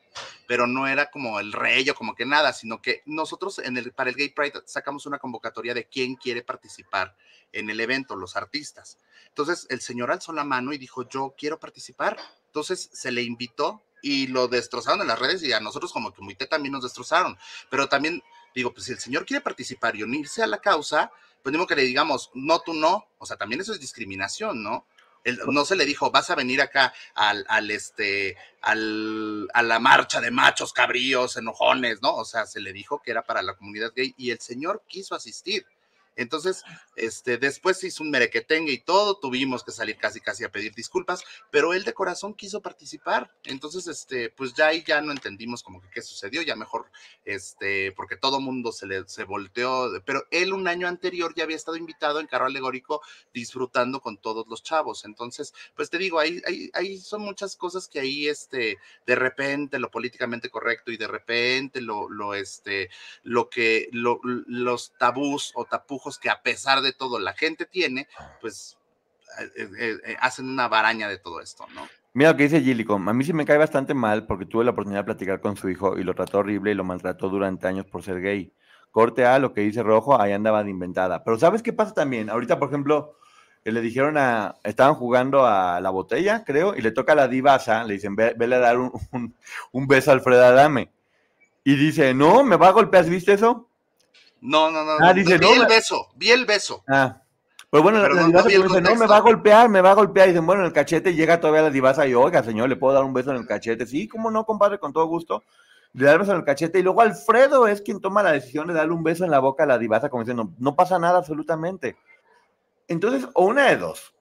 pero no era como el rey o como que nada, sino que nosotros en el, para el Gay Pride sacamos una convocatoria de quién quiere participar en el evento, los artistas. Entonces el señor alzó la mano y dijo, yo quiero participar. Entonces se le invitó y lo destrozaron en las redes y a nosotros como comité también nos destrozaron. Pero también digo, pues si el señor quiere participar y unirse a la causa, pues mismo que le digamos, no, tú no, o sea, también eso es discriminación, ¿no? No se le dijo, vas a venir acá al, al este, al, a la marcha de machos, cabríos, enojones, ¿no? O sea, se le dijo que era para la comunidad gay y el señor quiso asistir. Entonces, este, después hizo un merequetengue y todo, tuvimos que salir casi casi a pedir disculpas, pero él de corazón quiso participar. Entonces, este, pues ya ahí ya no entendimos como que qué sucedió, ya mejor, este, porque todo mundo se le se volteó, pero él un año anterior ya había estado invitado en carro alegórico disfrutando con todos los chavos. Entonces, pues te digo, ahí, ahí, ahí son muchas cosas que ahí, este, de repente lo políticamente correcto y de repente lo, lo, este, lo que, lo- los tabús o tapujos que a pesar de todo la gente tiene, pues eh, eh, eh, hacen una baraña de todo esto, ¿no? Mira lo que dice Gillicom. A mí sí me cae bastante mal porque tuve la oportunidad de platicar con su hijo y lo trató horrible y lo maltrató durante años por ser gay. Corte A, lo que dice Rojo, ahí andaba de inventada. Pero ¿sabes qué pasa también? Ahorita, por ejemplo, le dijeron a. Estaban jugando a la botella, creo, y le toca a la divasa, le dicen, "Ve- vele a dar un, un- un beso a Alfredo Adame. Y dice, no, me va a golpear, ¿viste eso? No, no, no. Ah, no, dice, vi no, el beso, vi el beso. Ah. Pero bueno, Pero la no- no divasa el dice, no, me va a golpear, me va a golpear. Y dicen, bueno, en el cachete llega todavía la divasa y, oiga, señor, ¿le puedo dar un beso en el cachete? Sí, cómo no, compadre, con todo gusto. le da el beso en el cachete y luego Alfredo es quien toma la decisión de darle un beso en la boca a la divasa como diciendo, no pasa nada absolutamente. Entonces, o una de dos.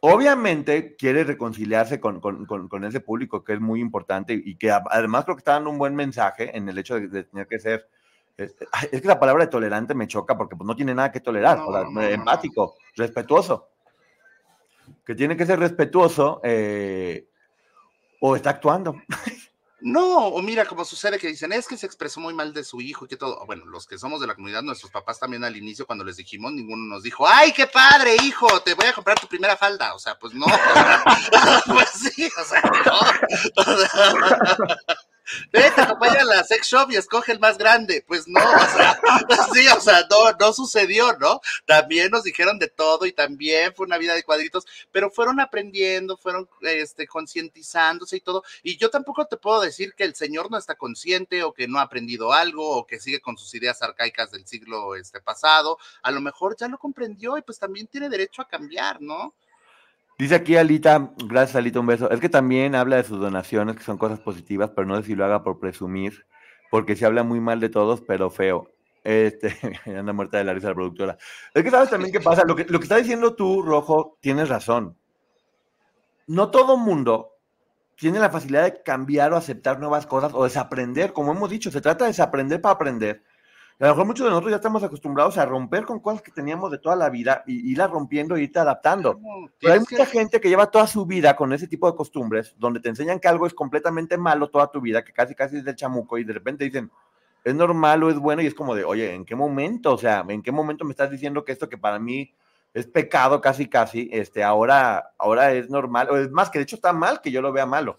Obviamente quiere reconciliarse con, con, con, ese público que es muy importante y que además creo que está dando un buen mensaje en el hecho de, tener que ser es, que la palabra de tolerante me choca porque pues, no tiene nada que tolerar, empático, respetuoso. Que tiene que ser respetuoso eh, o está actuando. No, o mira, como sucede que dicen, es que se expresó muy mal de su hijo y que todo. Bueno, los que somos de la comunidad, nuestros papás también al inicio, cuando les dijimos, ninguno nos dijo, ¡ay, qué padre, hijo! Te voy a comprar tu primera falda. O sea, pues no. pues sí, o sea, no. Vete, acompaña a la sex shop y escoge el más grande. Pues no, o sea, sí, o sea, no, no sucedió, ¿no? También nos dijeron de todo y también fue una vida de cuadritos, pero fueron aprendiendo, fueron este, concientizándose y todo. Y yo tampoco te puedo decir que el señor no está consciente o que no ha aprendido algo o que sigue con sus ideas arcaicas del siglo este, pasado. A lo mejor ya lo comprendió y pues también tiene derecho a cambiar, ¿no? Dice aquí Alita, gracias Alita, un beso. Es que también habla de sus donaciones, que son cosas positivas, pero no sé si lo haga por presumir, porque se habla muy mal de todos, pero feo. Este, anda muerta de la risa la productora. Es que sabes también qué pasa. Lo que, lo que está diciendo tú, Rojo, tienes razón. No todo mundo tiene la facilidad de cambiar o aceptar nuevas cosas o desaprender. Como hemos dicho, se trata de desaprender para aprender a lo mejor muchos de nosotros ya estamos acostumbrados a romper con cosas que teníamos de toda la vida y irlas rompiendo y irte adaptando. Pero hay mucha gente que lleva toda su vida con ese tipo de costumbres, donde te enseñan que algo es completamente malo toda tu vida, que casi casi es del chamuco, y de repente dicen, es normal o es bueno, y es como de, oye, ¿en qué momento? O sea, ¿en qué momento me estás diciendo que esto que para mí es pecado casi casi, este, ahora, ahora es normal, o es más, que de hecho está mal que yo lo vea malo.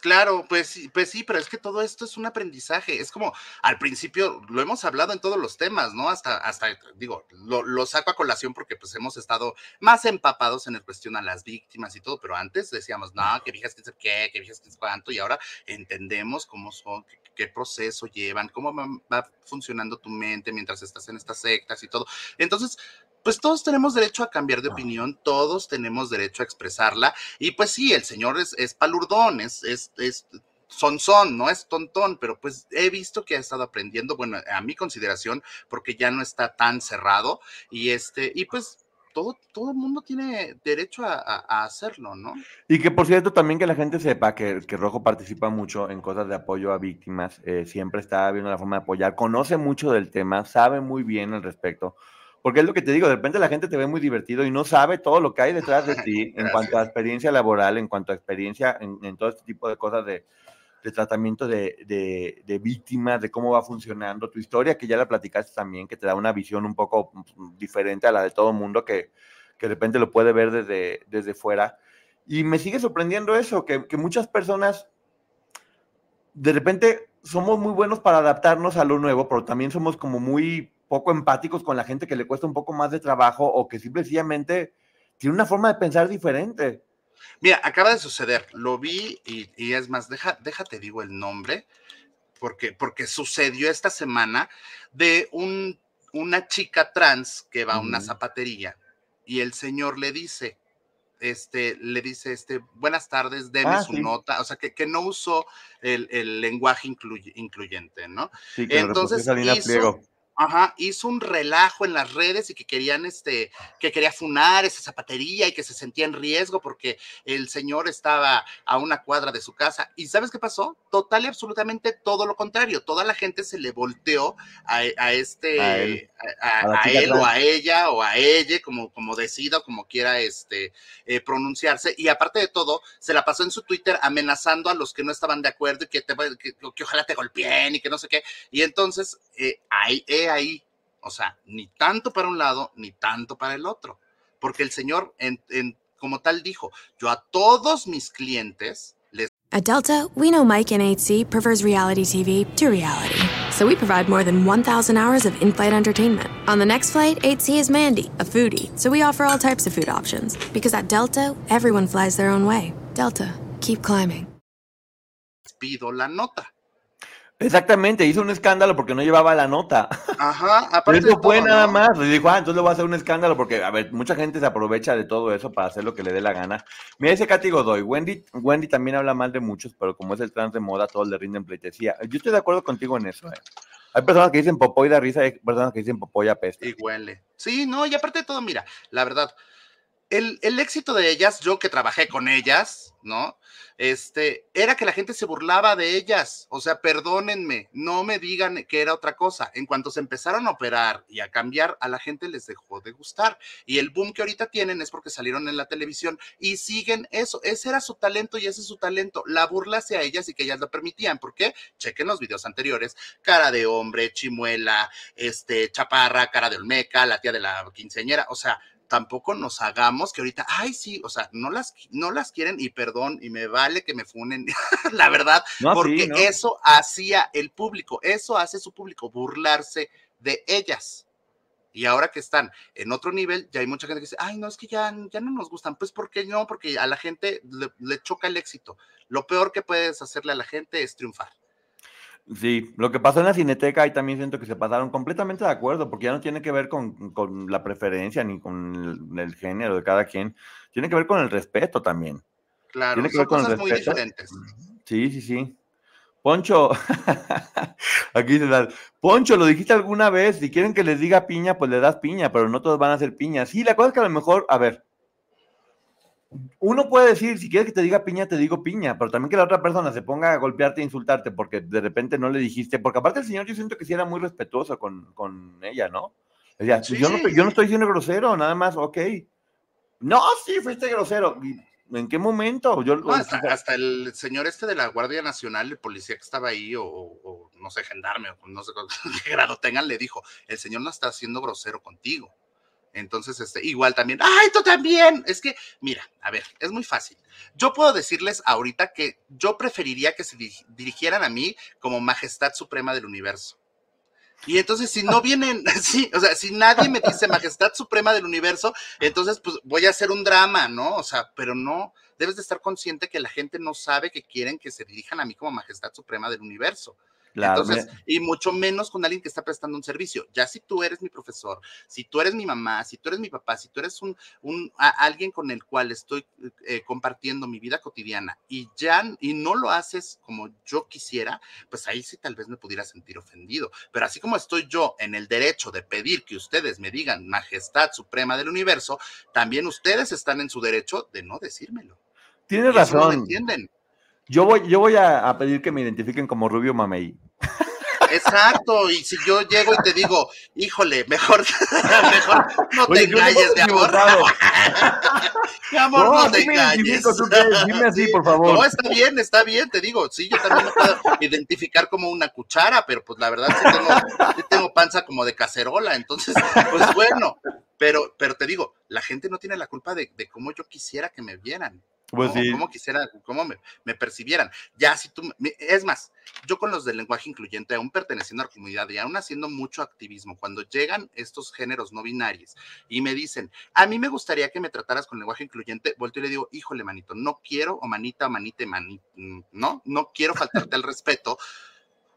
Claro, pues, pues sí, pero es que todo esto es un aprendizaje. Es como al principio lo hemos hablado en todos los temas, ¿no? Hasta, hasta digo, lo, saco a colación porque pues hemos estado más empapados en el cuestión a las víctimas y todo, pero antes decíamos, no, que viejas que qué, que viejas que cuánto, y ahora entendemos cómo son, qué, qué proceso llevan, cómo va funcionando tu mente mientras estás en estas sectas y todo. Entonces, pues todos tenemos derecho a cambiar de opinión, todos tenemos derecho a expresarla. Y pues sí, el señor es, es palurdón, es, es, es son son, no es tontón, pero pues he visto que ha estado aprendiendo, bueno, a mi consideración, porque ya no está tan cerrado y este, y pues todo, todo el mundo tiene derecho a, hacerlo, ¿no? Y que por cierto, también que la gente sepa que, que Rojo participa mucho en cosas de apoyo a víctimas, eh, siempre está viendo la forma de apoyar, conoce mucho del tema, sabe muy bien al respecto. Porque es lo que te digo, de repente la gente te ve muy divertido y no sabe todo lo que hay detrás de ti en cuanto a experiencia laboral, en cuanto a experiencia en, todo este tipo de cosas de, tratamiento de, de, víctimas, de cómo va funcionando tu historia, que ya la platicaste también, que te da una visión un poco mm, diferente a la de todo mundo, que, que, de repente lo puede ver desde, desde fuera. Y me sigue sorprendiendo eso, que, que muchas personas de repente somos muy buenos para adaptarnos a lo nuevo, pero también somos como muy poco empáticos con la gente que le cuesta un poco más de trabajo o que simplemente tiene una forma de pensar diferente. Mira, acaba de suceder, lo vi y, es más, deja, déjate digo el nombre, porque, porque sucedió esta semana de un, una chica trans que va a una zapatería y el señor le dice, este, le dice, este, buenas tardes, deme ah, su nota, o sea, que, que no usó el, el lenguaje incluyente, ¿no? Sí, Entonces, hizo, Ajá, hizo un relajo en las redes y que querían, este, que quería funar esa zapatería y que se sentía en riesgo porque el señor estaba a una cuadra de su casa. ¿Y sabes qué pasó? Total y absolutamente todo lo contrario. Toda la gente se le volteó a, este, a él, o a ella o a ella, como, como decida como quiera este, eh, pronunciarse. Y aparte de todo, se la pasó en su Twitter amenazando a los que no estaban de acuerdo y que, te, que, que ojalá te golpeen y que no sé qué. Y entonces, eh, ahí, ahí, o sea, ni tanto para un lado, ni tanto para el otro, porque el Señor, en, en, como tal, dijo, yo a todos mis clientes les... At Delta, we know Mike in 8C prefers reality TV to reality. So we provide more than 1,000 hours of in-flight entertainment. On the next flight, 8C is Mandy, a foodie. So we offer all types of food options. Because at Delta, everyone flies their own way. Delta, keep climbing. Pido la nota. Exactamente, hizo un escándalo porque no llevaba la nota. Ajá, Pero aparte de eso fue todo, nada ¿no? más. Le dijo, ah, entonces le voy a hacer un escándalo porque, a ver, mucha gente se aprovecha de todo eso para hacer lo que le dé la gana. Mira, ese Katy Godoy. Wendy, Wendy también habla mal de muchos, pero como es el trans de moda, todos le rinden pleitesía. Yo estoy de acuerdo contigo en eso. eh. Hay personas que dicen popó y da risa, hay personas que dicen popó y apesta. Y huele. Sí, no, y aparte de todo, mira, la verdad, el, el éxito de ellas, yo que trabajé con ellas, ¿no? Este, era que la gente se burlaba de ellas. O sea, perdónenme, no me digan que era otra cosa. En cuanto se empezaron a operar y a cambiar, a la gente les dejó de gustar. Y el boom que ahorita tienen es porque salieron en la televisión y siguen eso. Ese era su talento y ese es su talento. La burla hacia ellas y que ellas lo permitían. ¿Por qué? Chequen los videos anteriores. Cara de hombre, chimuela, este, chaparra, cara de olmeca, la tía de la quinceañera. O sea, tampoco nos hagamos que ahorita, ay, sí, o sea, no las, no las quieren y perdón, y me vale que me funen, la verdad, No, sí, porque ¿no? eso hacía el público, eso hace su público, burlarse de ellas. Y ahora que están en otro nivel, ya hay mucha gente que dice, ay, no, es que ya, ya no nos gustan. Pues, ¿por qué no? Porque a la gente le, le choca el éxito. Lo peor que puedes hacerle a la gente es triunfar. Sí, lo que pasó en la cineteca, ahí también siento que se pasaron completamente de acuerdo, porque ya no tiene que ver con, con la preferencia ni con el, el género de cada quien, tiene que ver con el respeto también. Claro, Tiene que son ver con el cosas muy respeto. diferentes. Sí, sí, sí. Poncho, aquí se da. Poncho, lo dijiste alguna vez, si quieren que les diga piña, pues le das piña, pero no todos van a hacer piña. Sí, la cosa es que a lo mejor, a ver, uno puede decir, si quieres que te diga piña, te digo piña, pero también que la otra persona se ponga a golpearte e insultarte porque de repente no le dijiste, porque aparte el señor yo siento que sí era muy respetuoso con, con ella, ¿no? Decía, Sí. yo, no, yo no estoy siendo grosero, nada más, ok. No, sí, fuiste grosero. ¿Y ¿En qué momento? Yo, No, hasta, hasta el señor este de la Guardia Nacional, el policía que estaba ahí, o, o no sé, gendarme, o no sé qué grado tengan, le dijo, el señor no está siendo grosero contigo. Entonces, este, igual también, ¡ay, tú también! Es que, mira, a ver, es muy fácil. Yo puedo decirles ahorita que yo preferiría que se di- dirigieran a mí como majestad suprema del universo. Y entonces, si no vienen, sí, o sea, si nadie me dice majestad suprema del universo, entonces, pues voy a hacer un drama, ¿no? O sea, pero no, debes de estar consciente que la gente no sabe que quieren que se dirijan a mí como majestad suprema del universo. Entonces, y mucho menos con alguien que está prestando un servicio. Ya si tú eres mi profesor, si tú eres mi mamá, si tú eres mi papá, si tú eres un, un a- alguien con el cual estoy eh, compartiendo mi vida cotidiana y ya y no lo haces como yo quisiera, pues ahí sí tal vez me pudiera sentir ofendido. Pero así como estoy yo en el derecho de pedir que ustedes me digan majestad suprema del universo, también ustedes están en su derecho de no decírmelo. tienes Y eso no lo razón. entienden. Yo voy, yo voy a, a pedir que me identifiquen como Rubio Mamey. Exacto, y si yo llego y te digo, híjole, mejor, mejor no te Oye, engañes, mi amor. Mi amor, no, No, te engañes. Dime así, por favor. No, está bien, está bien, te digo, sí, yo también me puedo identificar como una cuchara, pero pues la verdad sí tengo, sí tengo panza como de cacerola, entonces, pues bueno, pero, pero te digo, la gente no tiene la culpa de, de cómo yo quisiera que me vieran. Pues ¿no? sí. Cómo quisiera, cómo me, me percibieran. Ya, si tú, es más, yo con los del lenguaje incluyente, aún perteneciendo a la comunidad y aún haciendo mucho activismo, cuando llegan estos géneros no binarios y me dicen, a mí me gustaría que me trataras con lenguaje incluyente, volteo y le digo, híjole, manito, no quiero, o manita, o manite, manito, no, no quiero faltarte al respeto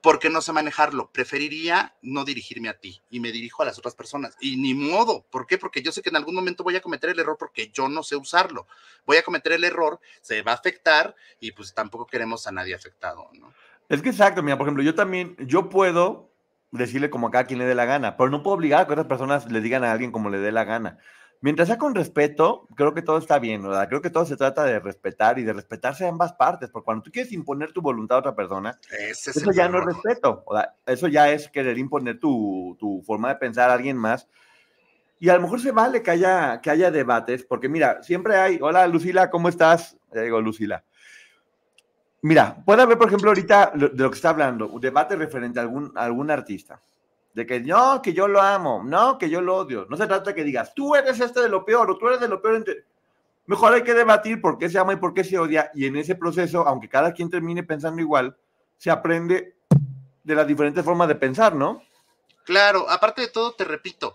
porque no sé manejarlo. Preferiría no dirigirme a ti y me dirijo a las otras personas. Y ni modo. ¿Por qué? Porque yo sé que en algún momento voy a cometer el error porque yo no sé usarlo. Voy a cometer el error, se va a afectar y pues tampoco queremos a nadie afectado, ¿no? Es que exacto, mira, por ejemplo, yo también, yo puedo decirle como a quien le dé la gana, pero no puedo obligar a que otras personas le digan a alguien como le dé la gana. Mientras sea con respeto, creo que todo está bien, ¿verdad? Creo que todo se trata de respetar y de respetarse a ambas partes, porque cuando tú quieres imponer tu voluntad a otra persona, Ese eso ya no es error. respeto, sea, eso ya es querer imponer tu, tu forma de pensar a alguien más. Y a lo mejor se vale que haya, que haya debates, porque mira, siempre hay, hola Lucila, ¿cómo estás? Ya digo Lucila. Mira, puede haber, por ejemplo, ahorita de lo que está hablando, un debate referente a algún, a algún artista. De que no, que yo lo amo, no, que yo lo odio. No se trata de que digas, tú eres este de lo peor o tú eres de lo peor. entre-". Mejor hay que debatir por qué se ama y por qué se odia. Y en ese proceso, aunque cada quien termine pensando igual, se aprende de las diferentes formas de pensar, ¿no? Claro, aparte de todo, te repito,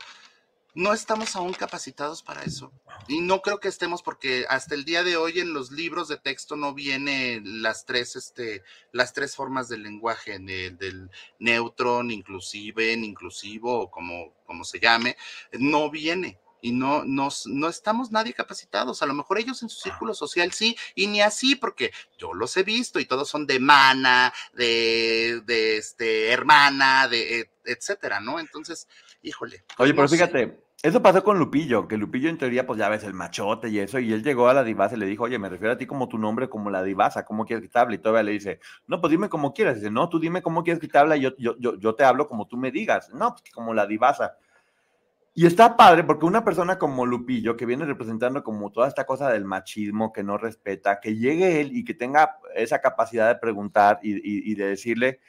no estamos aún capacitados para eso. Y no creo que estemos porque hasta el día de hoy en los libros de texto no viene las tres, este, las tres formas del lenguaje, del neutro, inclusive, inclusivo, o como, como se llame, no viene y no, no, no estamos nadie capacitados. A lo mejor ellos en su círculo social sí, y ni así, porque yo los he visto y todos son de mana, de, de este, hermana, de etcétera, ¿no? Entonces, híjole. Oye, pero fíjate, eso pasó con Lupillo, que Lupillo en teoría, pues ya ves, el machote y eso, y él llegó a la divasa y le dijo, oye, me refiero a ti como tu nombre, como la divasa, ¿cómo quieres que te hable? Y todavía le dice, no, pues dime cómo quieras. dice, no, tú dime cómo quieres que te hable y yo, yo, yo, yo te hablo como tú me digas. No, pues como la divasa. Y está padre porque una persona como Lupillo, que viene representando como toda esta cosa del machismo, que no respeta, que llegue él y que tenga esa capacidad de preguntar y, de decirle,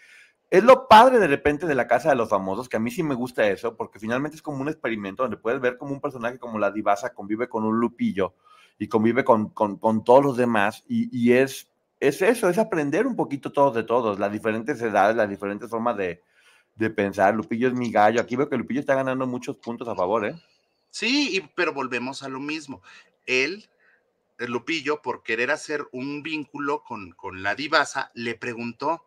es lo padre de repente de la casa de los famosos, que a mí sí me gusta eso, porque finalmente es como un experimento donde puedes ver como un personaje como la divasa convive con un Lupillo y convive con, todos los demás, y, es, es eso, es aprender un poquito todos de todos, las diferentes edades, las diferentes formas de, de pensar, Lupillo es mi gallo. Aquí veo que Lupillo está ganando muchos puntos a favor, ¿eh? Sí, pero volvemos a lo mismo. Él, el Lupillo, por querer hacer un vínculo con, con la divasa, le preguntó,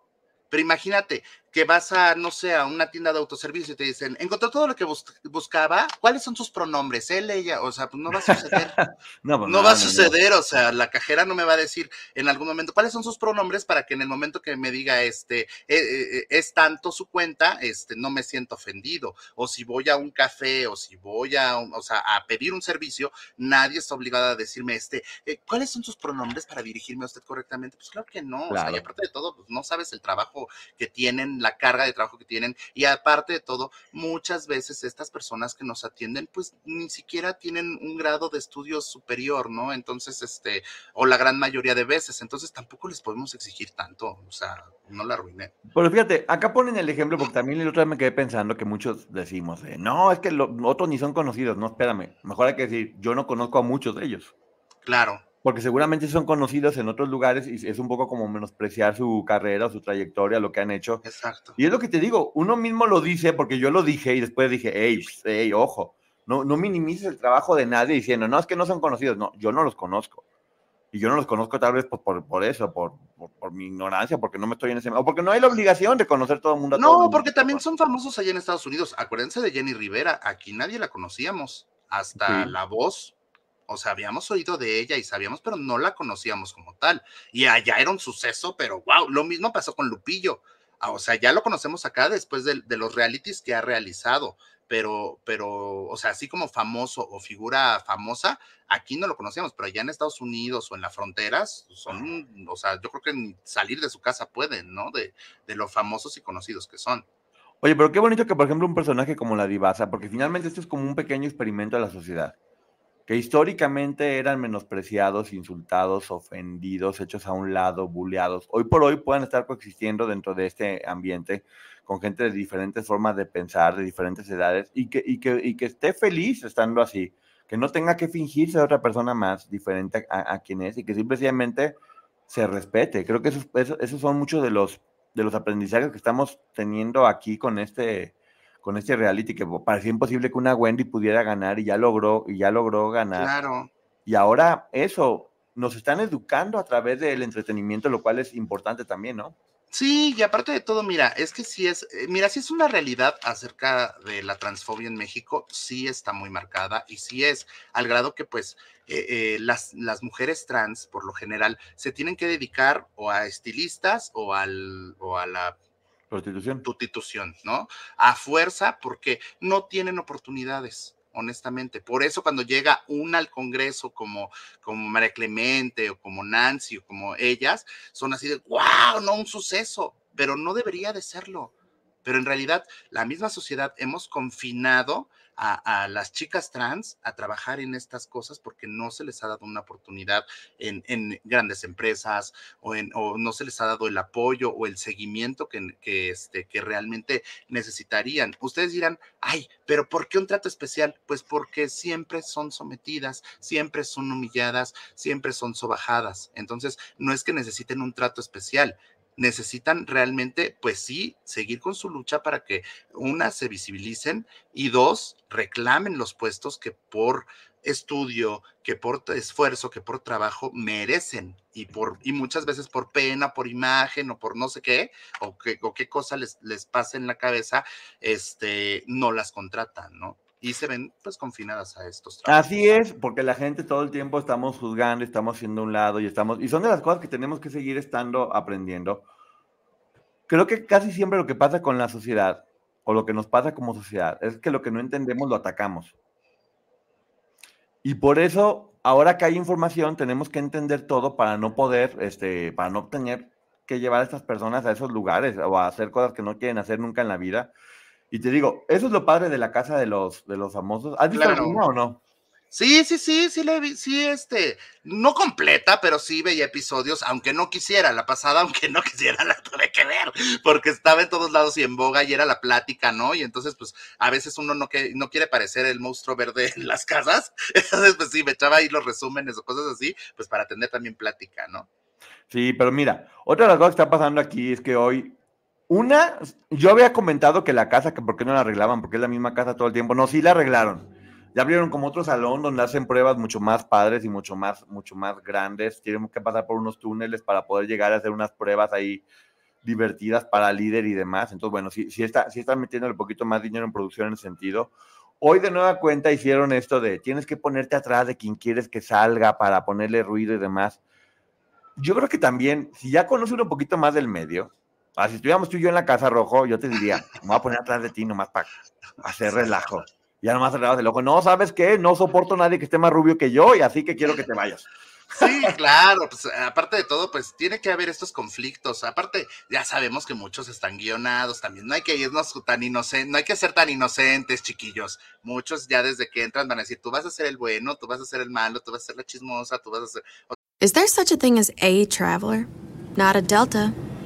pero imagínate, que vas a, no sé, a una tienda de autoservicio y te dicen, encontró todo lo que buscaba, ¿cuáles son sus pronombres? Él, ella, o sea, pues no va a suceder. no, pues no, va a suceder, o sea, la cajera no me va a decir en algún momento cuáles son sus pronombres para que en el momento que me diga, este, eh, eh, eh, es tanto su cuenta, este, no me siento ofendido. O si voy a un café o si voy a, o sea, a pedir un servicio, nadie está obligado a decirme, este, ¿cuáles son sus pronombres para dirigirme a usted correctamente? Pues claro que no, o sea, y aparte de todo, pues no sabes el trabajo que tienen la carga de trabajo que tienen y aparte de todo, muchas veces estas personas que nos atienden pues ni siquiera tienen un grado de estudio superior, ¿no? Entonces, este, o la gran mayoría de veces, entonces tampoco les podemos exigir tanto, o sea, no la arruiné. Pero fíjate, acá ponen el ejemplo porque también el otro día me quedé pensando que muchos decimos, no, es que los otros ni son conocidos, no, espérame, mejor hay que decir, yo no conozco a muchos de ellos. Claro porque seguramente son conocidos en otros lugares y es un poco como menospreciar su carrera, su trayectoria, lo que han hecho. Exacto. Y es lo que te digo, uno mismo lo dice porque yo lo dije y después dije, hey, hey, ojo, no, no minimices el trabajo de nadie diciendo, no, es que no son conocidos, no, yo no los conozco. Y yo no los conozco tal vez por, por, eso, por, por, mi ignorancia, porque no me estoy en ese... O porque no hay la obligación de conocer todo el mundo. no, porque también son famosos allá en Estados Unidos. Acuérdense de Jenny Rivera, aquí nadie la conocíamos. Hasta la voz o sea, habíamos oído de ella y sabíamos, pero no la conocíamos como tal. Y allá era un suceso, pero wow, lo mismo pasó con Lupillo. Ah, o sea, ya lo conocemos acá después de, los realities que ha realizado, pero, pero, o sea, así como famoso o figura famosa, aquí no lo conocíamos, pero allá en Estados Unidos o en las fronteras, son, o sea, yo creo que salir de su casa pueden, ¿no? De, de lo famosos y conocidos que son. Oye, pero qué bonito que, por ejemplo, un personaje como la divasa, porque finalmente esto es como un pequeño experimento de la sociedad que históricamente eran menospreciados, insultados, ofendidos, hechos a un lado, bulleados, hoy por hoy pueden estar coexistiendo dentro de este ambiente con gente de diferentes formas de pensar, de diferentes edades, y que, y que, que esté feliz estando así, que no tenga que fingirse de otra persona más diferente a, quien es y que simplemente se respete. Creo que esos, esos son muchos de los, de los aprendizajes que estamos teniendo aquí con este, con este reality que parecía imposible que una Wendy pudiera ganar y ya logró, y ya logró ganar. Claro. Y ahora eso, nos están educando a través del entretenimiento, lo cual es importante también, ¿no? Sí, y aparte de todo, mira, es que sí es, eh, mira, sí es una realidad acerca de la transfobia en México, sí está muy marcada y sí es al grado que pues eh, eh, las, las mujeres trans, por lo general, se tienen que dedicar o a estilistas o, al, o a la Prostitución. Prostitución, ¿no? A fuerza porque no tienen oportunidades honestamente. Por eso cuando llega una al Congreso como, como María Clemente o como Nancy o como ellas, son así de, wow, no un suceso, pero no debería de serlo. Pero en realidad la misma sociedad hemos confinado a, las chicas trans a trabajar en estas cosas porque no se les ha dado una oportunidad en, grandes empresas o, no se les ha dado el apoyo o el seguimiento que, que, este, que realmente necesitarían. Ustedes dirán, ay, pero ¿por qué un trato especial? Pues porque siempre son sometidas, siempre son humilladas, siempre son sobajadas. Entonces, no es que necesiten un trato especial, necesitan realmente, pues sí, seguir con su lucha para que, una, se visibilicen y dos, reclamen los puestos que por estudio, que por esfuerzo, que por trabajo merecen y por y muchas veces por pena, por imagen o por no sé qué o, qué, o qué cosa les, les pasa en la cabeza, este, no las contratan, ¿no? Y se ven pues confinadas a estos trabajos. Así es, porque la gente todo el tiempo estamos juzgando, estamos haciendo un lado y estamos, y son de las cosas que tenemos que seguir estando aprendiendo. Creo que casi siempre lo que pasa con la sociedad, o lo que nos pasa como sociedad, es que lo que no entendemos lo atacamos. Y por eso, ahora que hay información, tenemos que entender todo para no poder, este, para no tener que llevar a estas personas a esos lugares o a hacer cosas que no quieren hacer nunca en la vida. Y te digo, eso es lo padre de la casa de los, de los famosos. ¿Has visto alguna o no? Sí, sí, sí, sí, le vi, sí, este, no completa, pero sí veía episodios, aunque no quisiera, la pasada, aunque no quisiera, la tuve que ver, porque estaba en todos lados y en boga y era la plática, ¿no? Y entonces, pues, a veces uno no, que, no quiere parecer el monstruo verde en las casas, entonces, pues sí, me echaba ahí los resúmenes o cosas así, pues para tener también plática, ¿no? Sí, pero mira, otra de las cosas que está pasando aquí es que hoy, una, yo había comentado que la casa, que por qué no la arreglaban, porque es la misma casa todo el tiempo, no, sí la arreglaron ya abrieron como otro salón donde hacen pruebas mucho más padres y mucho más, mucho más grandes. Tienen que pasar por unos túneles para poder llegar a hacer unas pruebas ahí divertidas para líder y demás. Entonces, bueno, sí, sí, está, sí están metiendo un poquito más dinero en producción en ese sentido. Hoy de nueva cuenta hicieron esto de tienes que ponerte atrás de quien quieres que salga para ponerle ruido y demás. Yo creo que también, si ya conoces un poquito más del medio, ah, si estuviéramos tú y yo en la Casa Rojo, yo te diría, me voy a poner atrás de ti nomás para hacer relajo ya nomás cerrabas el ojo. No, ¿sabes qué? No soporto a nadie que esté más rubio que yo y así que quiero que te vayas. Sí, claro, pues aparte de todo, pues tiene que haber estos conflictos. Aparte, ya sabemos que muchos están guionados también. No hay que irnos tan inocentes, no hay que ser tan inocentes, chiquillos. Muchos ya desde que entran van a decir, tú vas a ser el bueno, tú vas a ser el malo, tú vas a ser la chismosa, tú vas a ser. Is there such a thing as a traveler? Not a Delta.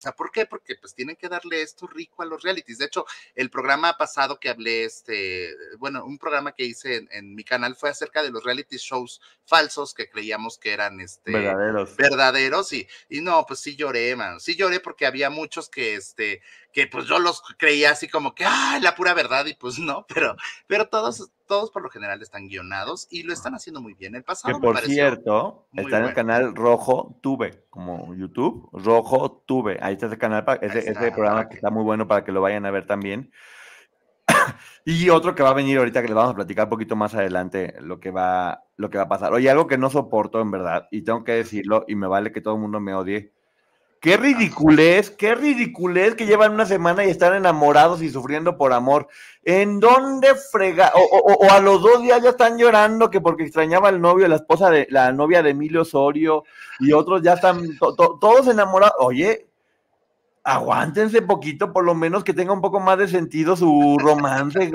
Sea, ¿por qué? Porque pues tienen que darle esto rico a los realities. De hecho, el programa pasado que hablé, este, bueno, un programa que hice en, mi canal fue acerca de los reality shows falsos que creíamos que eran este, verdaderos. Verdaderos, y, y no, pues sí lloré, man. Sí lloré porque había muchos que, este, que pues yo los creía así como que, ah, la pura verdad, y pues no, pero, pero todos, todos por lo general están guionados y lo están haciendo muy bien. El pasado que por cierto, está en el canal Rojo Tuve, como YouTube, Rojo Tuve, ahí está ese canal, ese, ese programa que está muy bueno para que lo vayan a ver también. y otro que va a venir ahorita que les vamos a platicar un poquito más adelante lo que va, lo que va a pasar. Oye, algo que no soporto en verdad, y tengo que decirlo, y me vale que todo el mundo me odie Qué ridiculez, qué ridiculez que llevan una semana y están enamorados y sufriendo por amor. ¿En dónde frega? O, a los dos días ya están llorando que porque extrañaba al novio, la esposa de la novia de Emilio Osorio y otros ya están todos enamorados. Oye, aguántense poquito, por lo menos que tenga un poco más de sentido su romance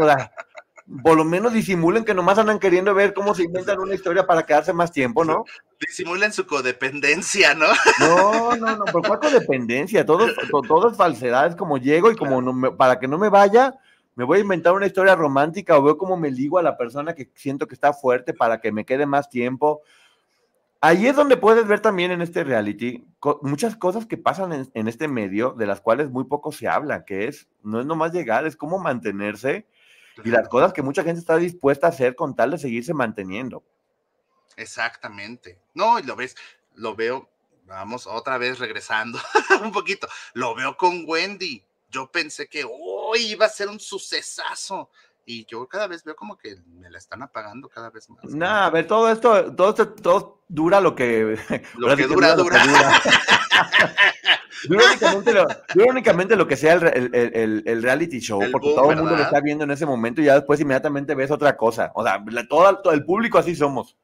por lo menos disimulen que nomás andan queriendo ver cómo se inventan una historia para quedarse más tiempo, ¿no? Disimulen su codependencia, ¿no? No, no, no, pero ¿cuál codependencia? Todo, todo, es falsedad, es como llego y como para que no me vaya, me voy a inventar una historia romántica o veo cómo me ligo a la persona que siento que está fuerte para que me quede más tiempo. Ahí es donde puedes ver también en este reality muchas cosas que pasan en, en, este medio, de las cuales muy poco se habla, que es, no es nomás llegar, es cómo mantenerse y las cosas que mucha gente está dispuesta a hacer con tal de seguirse manteniendo. Exactamente. No, y lo ves, lo veo, vamos otra vez regresando un poquito, lo veo con Wendy. Yo pensé que hoy iba a ser un sucesazo. Y yo cada vez veo como que me la están apagando cada vez más. No, a ver, todo esto, todo esto, todo dura lo que... Lo que dura, dura. Dura únicamente, lo, que sea el, reality show, porque todo el mundo lo está viendo en ese momento y ya después inmediatamente ves otra cosa. O sea, todo, el público así somos.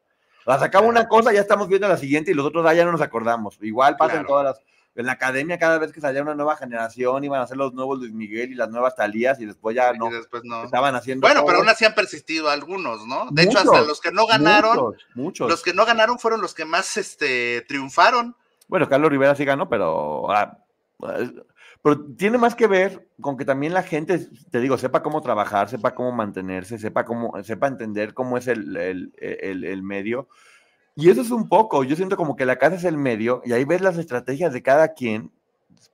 O sea, sacamos una cosa, ya estamos viendo la siguiente y los otros ya no nos acordamos. Igual pasa en todas las en la academia cada vez que salía una nueva generación iban a ser los nuevos Luis Miguel y las nuevas Talías y después ya no. Y después no. Estaban haciendo. Bueno, pero aún así han persistido algunos, ¿no? De hecho, hasta los que no ganaron, Muchos, muchos. los que no ganaron fueron los que más este, triunfaron. Bueno, Carlos Rivera sí ganó, pero. ah, pero tiene más que ver con que también la gente, te digo, sepa cómo trabajar, sepa cómo mantenerse, sepa cómo, sepa entender cómo es el, el- el- el medio. Y eso es un poco, yo siento como que la casa es el medio y ahí ves las estrategias de cada quien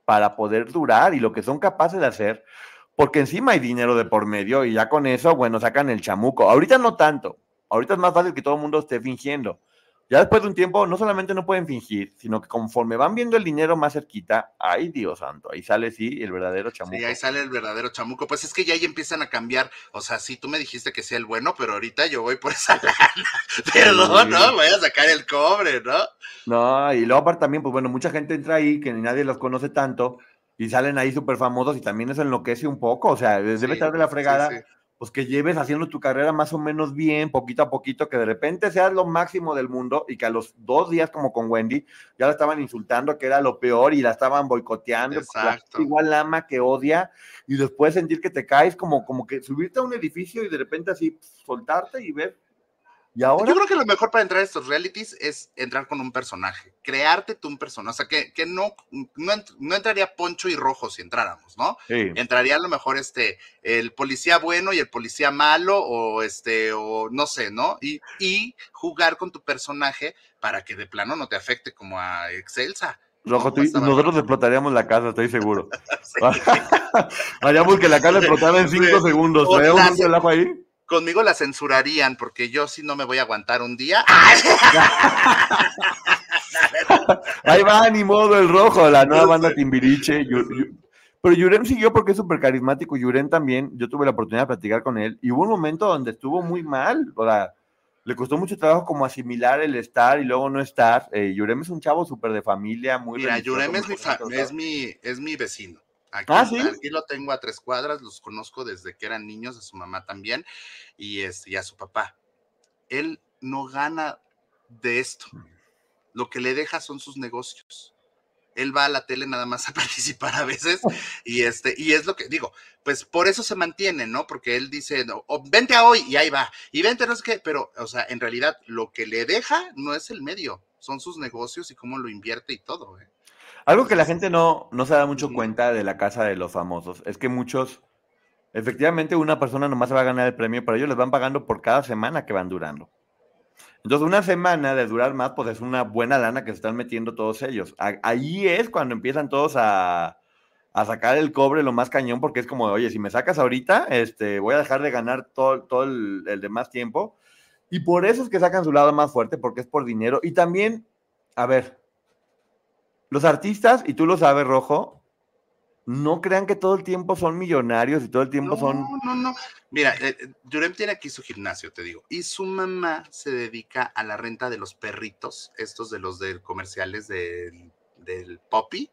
para poder durar y lo que son capaces de hacer, porque encima hay dinero de por medio y ya con eso, bueno, sacan el chamuco. Ahorita no tanto, ahorita es más fácil que todo el mundo esté fingiendo. Ya después de un tiempo, no solamente no pueden fingir, sino que conforme van viendo el dinero más cerquita, ay Dios santo, ahí sale sí el verdadero chamuco. Sí, ahí sale el verdadero chamuco. Pues es que ya ahí empiezan a cambiar. O sea, sí, tú me dijiste que sea el bueno, pero ahorita yo voy por esa lana. Perdón, Sí. ¿no? Voy a sacar el cobre, ¿no? No, y luego aparte también, pues bueno, mucha gente entra ahí que ni nadie los conoce tanto y salen ahí súper famosos y también eso enloquece un poco, o sea, debe Sí, estar de la fregada, sí. Pues que lleves haciendo tu carrera más o menos bien, poquito a poquito, que de repente seas lo máximo del mundo y que a los dos días como con Wendy ya la estaban insultando que era lo peor y la estaban boicoteando, la gente igual ama que odia y después sentir que te caes como, como que subirte a un edificio y de repente así soltarte y ver. Y ahora... Yo creo que lo mejor para entrar a estos realities es entrar con un personaje, crearte tú un personaje, o sea, que, que no, no, no entraría Poncho y Rojo si entráramos, ¿no? Sí. Entraría a lo mejor este, el policía bueno y el policía malo, o este, o no sé, ¿no? Y, y jugar con tu personaje para que de plano no te afecte como a Excelsa. Rojo, tú nosotros explotaríamos la casa, estoy seguro. Haríamos que la casa explotara en cinco segundos. O ¿Traemos la- un relajo ahí? Conmigo la censurarían porque yo sí no me voy a aguantar un día. Ahí va, ni modo, el rojo, la nueva banda Timbiriche. Pero Yurem siguió porque es súper carismático. Yurem también, yo tuve la oportunidad de platicar con él y hubo un momento donde estuvo muy mal. O sea, le costó mucho trabajo como asimilar el estar y luego no estar. Eh, Yurem es un chavo súper de familia, muy Mira, Yurem es mi, es mi, es mi vecino. Aquí, Ah, ¿sí? aquí lo tengo a tres cuadras, los conozco desde que eran niños, a su mamá también, y, este, y a su papá. Él no gana de esto. Lo que le deja son sus negocios. Él va a la tele nada más a participar a veces y este y es lo que digo, pues por eso se mantiene, ¿no? Porque él dice, no, o vente a hoy y ahí va. Y vente no sé qué, pero o sea, en realidad lo que le deja no es el medio, son sus negocios y cómo lo invierte y todo, ¿eh? Algo que la gente no, no se da mucho cuenta de la casa de los famosos es que muchos, efectivamente, una persona nomás se va a ganar el premio, pero ellos les van pagando por cada semana que van durando. Entonces, una semana de durar más, pues es una buena lana que se están metiendo todos ellos. Ahí es cuando empiezan todos a, a sacar el cobre lo más cañón, porque es como, oye, si me sacas ahorita, este, voy a dejar de ganar todo, todo el, el demás tiempo. Y por eso es que sacan su lado más fuerte, porque es por dinero. Y también, a ver, los artistas, y tú lo sabes, Rojo, no crean que todo el tiempo son millonarios y todo el tiempo No, son... no, no. Mira, eh, eh, tiene aquí su gimnasio, te digo. Y su mamá se dedica a la renta de los perritos, estos de los de comerciales del, del Poppy.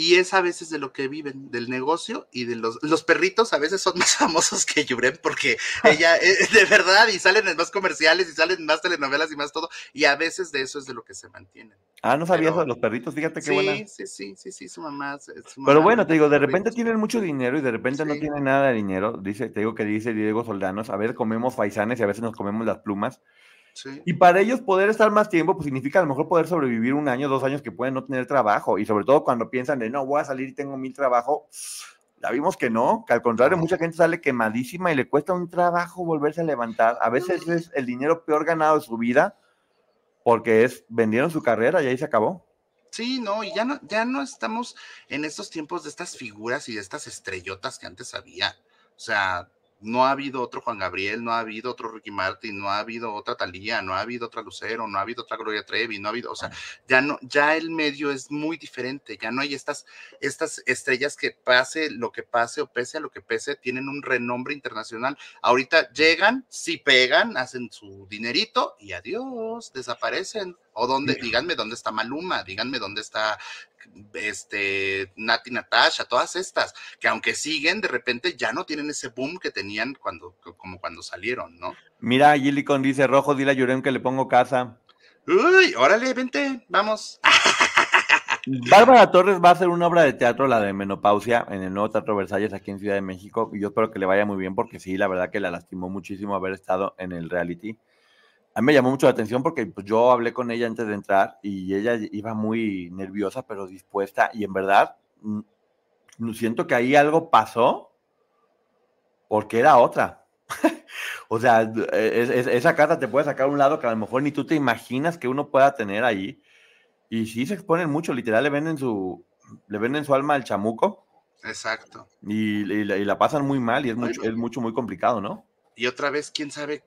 Y es a veces de lo que viven, del negocio y de los, los perritos a veces son más famosos que Yurem porque ella, eh, de verdad, y salen en más comerciales y salen en más telenovelas y más todo. Y a veces de eso es de lo que se mantienen. Ah, no sabía pero- eso de los perritos, fíjate qué Sí, buena. sí, sí, sí, sí, su mamá. su Pero bueno, te digo, de repente tienen mucho dinero y de repente no tienen nada de dinero. Dice, te digo que dice Diego Soldanos, a veces comemos faisanes y a veces nos comemos las plumas. Sí. Y para ellos poder estar más tiempo, pues significa a lo mejor poder sobrevivir un año, dos años que pueden no tener trabajo. Y sobre todo cuando piensan de, no, voy a salir y tengo mil trabajo, ya vimos que no, que al contrario, mucha gente sale quemadísima y le cuesta un trabajo volverse a levantar. A veces es el dinero peor ganado de su vida porque es, vendieron su carrera y ahí se acabó. Sí, no, y ya no, ya no estamos en estos tiempos de estas figuras y de estas estrellotas que antes había. O sea, no ha habido otro Juan Gabriel, no ha habido otro Ricky Martin, no ha habido otra Talía, no ha habido otra Lucero, no ha habido otra Gloria Trevi, no ha habido, o sea, ya no, ya el medio es muy diferente, ya no hay estas, estas estrellas que pase lo que pase o pese a lo que pese, tienen un renombre internacional. Ahorita llegan, sí pegan, hacen su dinerito y adiós, desaparecen. O dónde, díganme dónde está Maluma, díganme dónde está este Nati Natasha, todas estas, que aunque siguen, de repente ya no tienen ese boom que tenían cuando, como cuando salieron, ¿no? Mira, Gillicon dice, Rojo, dile a Yurem que le pongo casa. Uy, órale, vente, vamos. Bárbara Torres va a hacer una obra de teatro, la de Menopausia, en el nuevo Teatro Versalles aquí en Ciudad de México. Y yo espero que le vaya muy bien, porque sí, la verdad que la lastimó muchísimo haber estado en el reality. A mí me llamó mucho la atención porque pues, yo hablé con ella antes de entrar y ella iba muy nerviosa, pero dispuesta. Y en verdad, mm, siento que ahí algo pasó porque era otra. o sea, es- es- esa casa te puede sacar un lado que a lo mejor ni tú te imaginas que uno pueda tener ahí. Y sí se exponen mucho, literal, le venden su, le venden su alma al chamuco Exacto. y, y la, y la pasan muy mal y es mucho, es mucho, muy complicado, ¿no? Y otra vez, quién sabe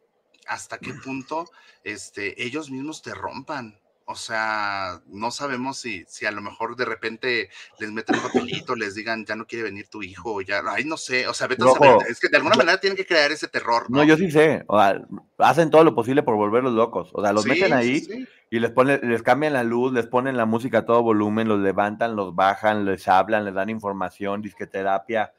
hasta qué punto este, ellos mismos te rompan. O sea, no sabemos si, si a lo mejor de repente les meten un papelito, les digan ya no quiere venir tu hijo, o ya, ay, no sé, o sea, vete a saber, es que de alguna manera tienen que crear ese terror, ¿no? No, yo sí sé, o sea, hacen todo lo posible por volverlos locos, o sea, los Sí, meten sí, ahí sí. y les ponen, les cambian la luz, les ponen la música a todo volumen, los levantan, los bajan, les hablan, les dan información, disqueterapia.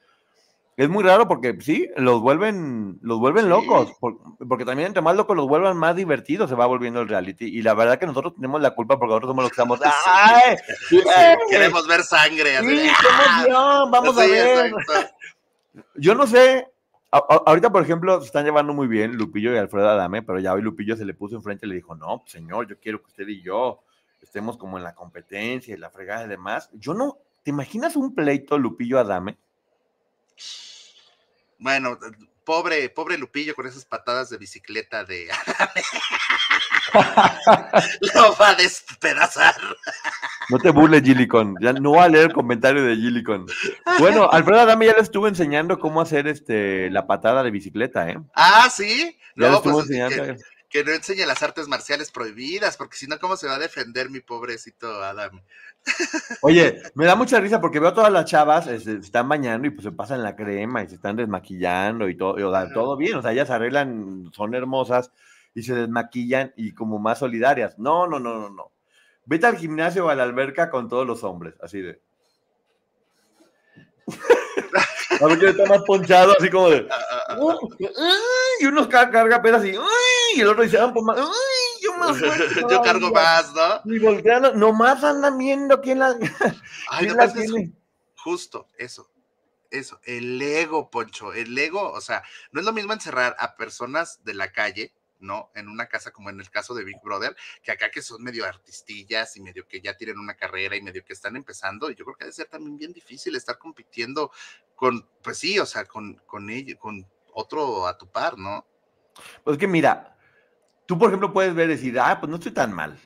Es muy raro porque sí, los vuelven, los vuelven Sí. locos, por- porque también entre más locos los vuelvan, más divertidos se va volviendo el reality. Y la verdad que nosotros tenemos la culpa porque nosotros somos los que estamos. ¡Ay! Sí, queremos ver sangre. así ¡ah! emoción, vamos a ver. exacto. Yo no sé. a- ahorita, por ejemplo, se están llevando muy bien Lupillo y Alfredo Adame, pero ya hoy Lupillo se le puso enfrente y le dijo, no, señor, yo quiero que usted y yo estemos como en la competencia y la fregada y demás. Yo no, ¿te imaginas un pleito Lupillo Adame? Bueno, pobre, pobre Lupillo con esas patadas de bicicleta de lo va a despedazar. No te burles, Gillicon. Ya no voy a leer el comentario de Gillicon. Bueno, Alfredo Adame ya le estuvo enseñando cómo hacer este la patada de bicicleta, ¿eh? Ah, sí. Ya le estuvo pues enseñando. que, que no enseñe las artes marciales prohibidas, porque si no, ¿cómo se va a defender mi pobrecito Adam? Oye, me da mucha risa porque veo a todas las chavas se están bañando y pues se pasan la crema y se están desmaquillando y todo, y, o sea, Ajá. todo bien, o sea, ellas arreglan, son hermosas y se desmaquillan y como más solidarias. No, no, no, no, no. Vete al gimnasio o a la alberca con todos los hombres, así de. A ver quién está más ponchado, así como de. Ah, ah, Y uno ca- carga pedas y. Y el otro dice, ah, pues más. "Ay, Yo más fuerte Yo cargo todavía". más, ¿no? Y volteando, nomás andan viendo quién la, Ay, quién no, la pues tiene. justo eso. Eso, el ego, Poncho, el ego, o sea, no es lo mismo encerrar a personas de la calle, ¿no? En una casa como en el caso de Big Brother, que acá que son medio artistillas y medio que ya tienen una carrera y medio que están empezando, y yo creo que debe ser también bien difícil estar compitiendo con, pues sí, o sea, con, con ellos, con otro a tu par, ¿no? Pues que mira, tú por ejemplo puedes ver y decir, ah, pues no estoy tan mal.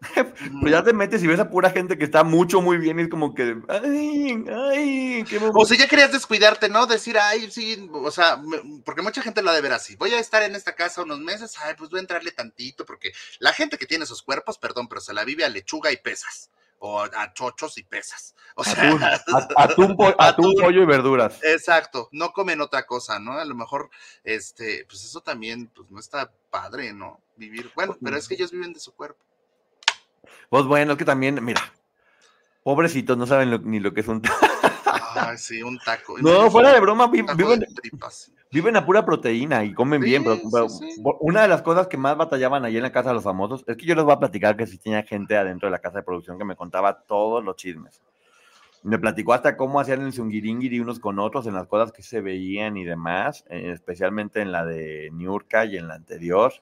Pero ya te metes y ves a pura gente que está mucho, muy bien y es como que, ay, ay, qué O sea, ya querías descuidarte, ¿no? Decir, ay, sí, o sea, me- porque mucha gente lo ha de ver así. Voy a estar en esta casa unos meses, ay, pues voy a entrarle tantito, porque la gente que tiene esos cuerpos, perdón, pero se la vive a lechuga y pesas, o a chochos y pesas. O sea, Atún, at- atún, po- atún, Atún. pollo y verduras. exacto, no comen otra cosa, ¿no? A lo mejor, este, pues eso también, pues no está padre, ¿no? Vivir, bueno, pero es que ellos viven de su cuerpo. Pues bueno, que también, mira, pobrecitos, no saben lo- ni lo que es un... Ay, sí, un taco. No, fuera de broma, taco viven, de tripas. Viven a pura proteína y comen bien, pero, Sí, pero sí, sí. por- una de las cosas que más batallaban ahí en la casa de los famosos es que yo les voy a platicar que sí tenía gente adentro de la casa de producción que me contaba todos los chismes. Me platicó hasta cómo hacían el zungiringiri unos con otros en las cosas que se veían y demás, eh, especialmente en la de Niurka y en la anterior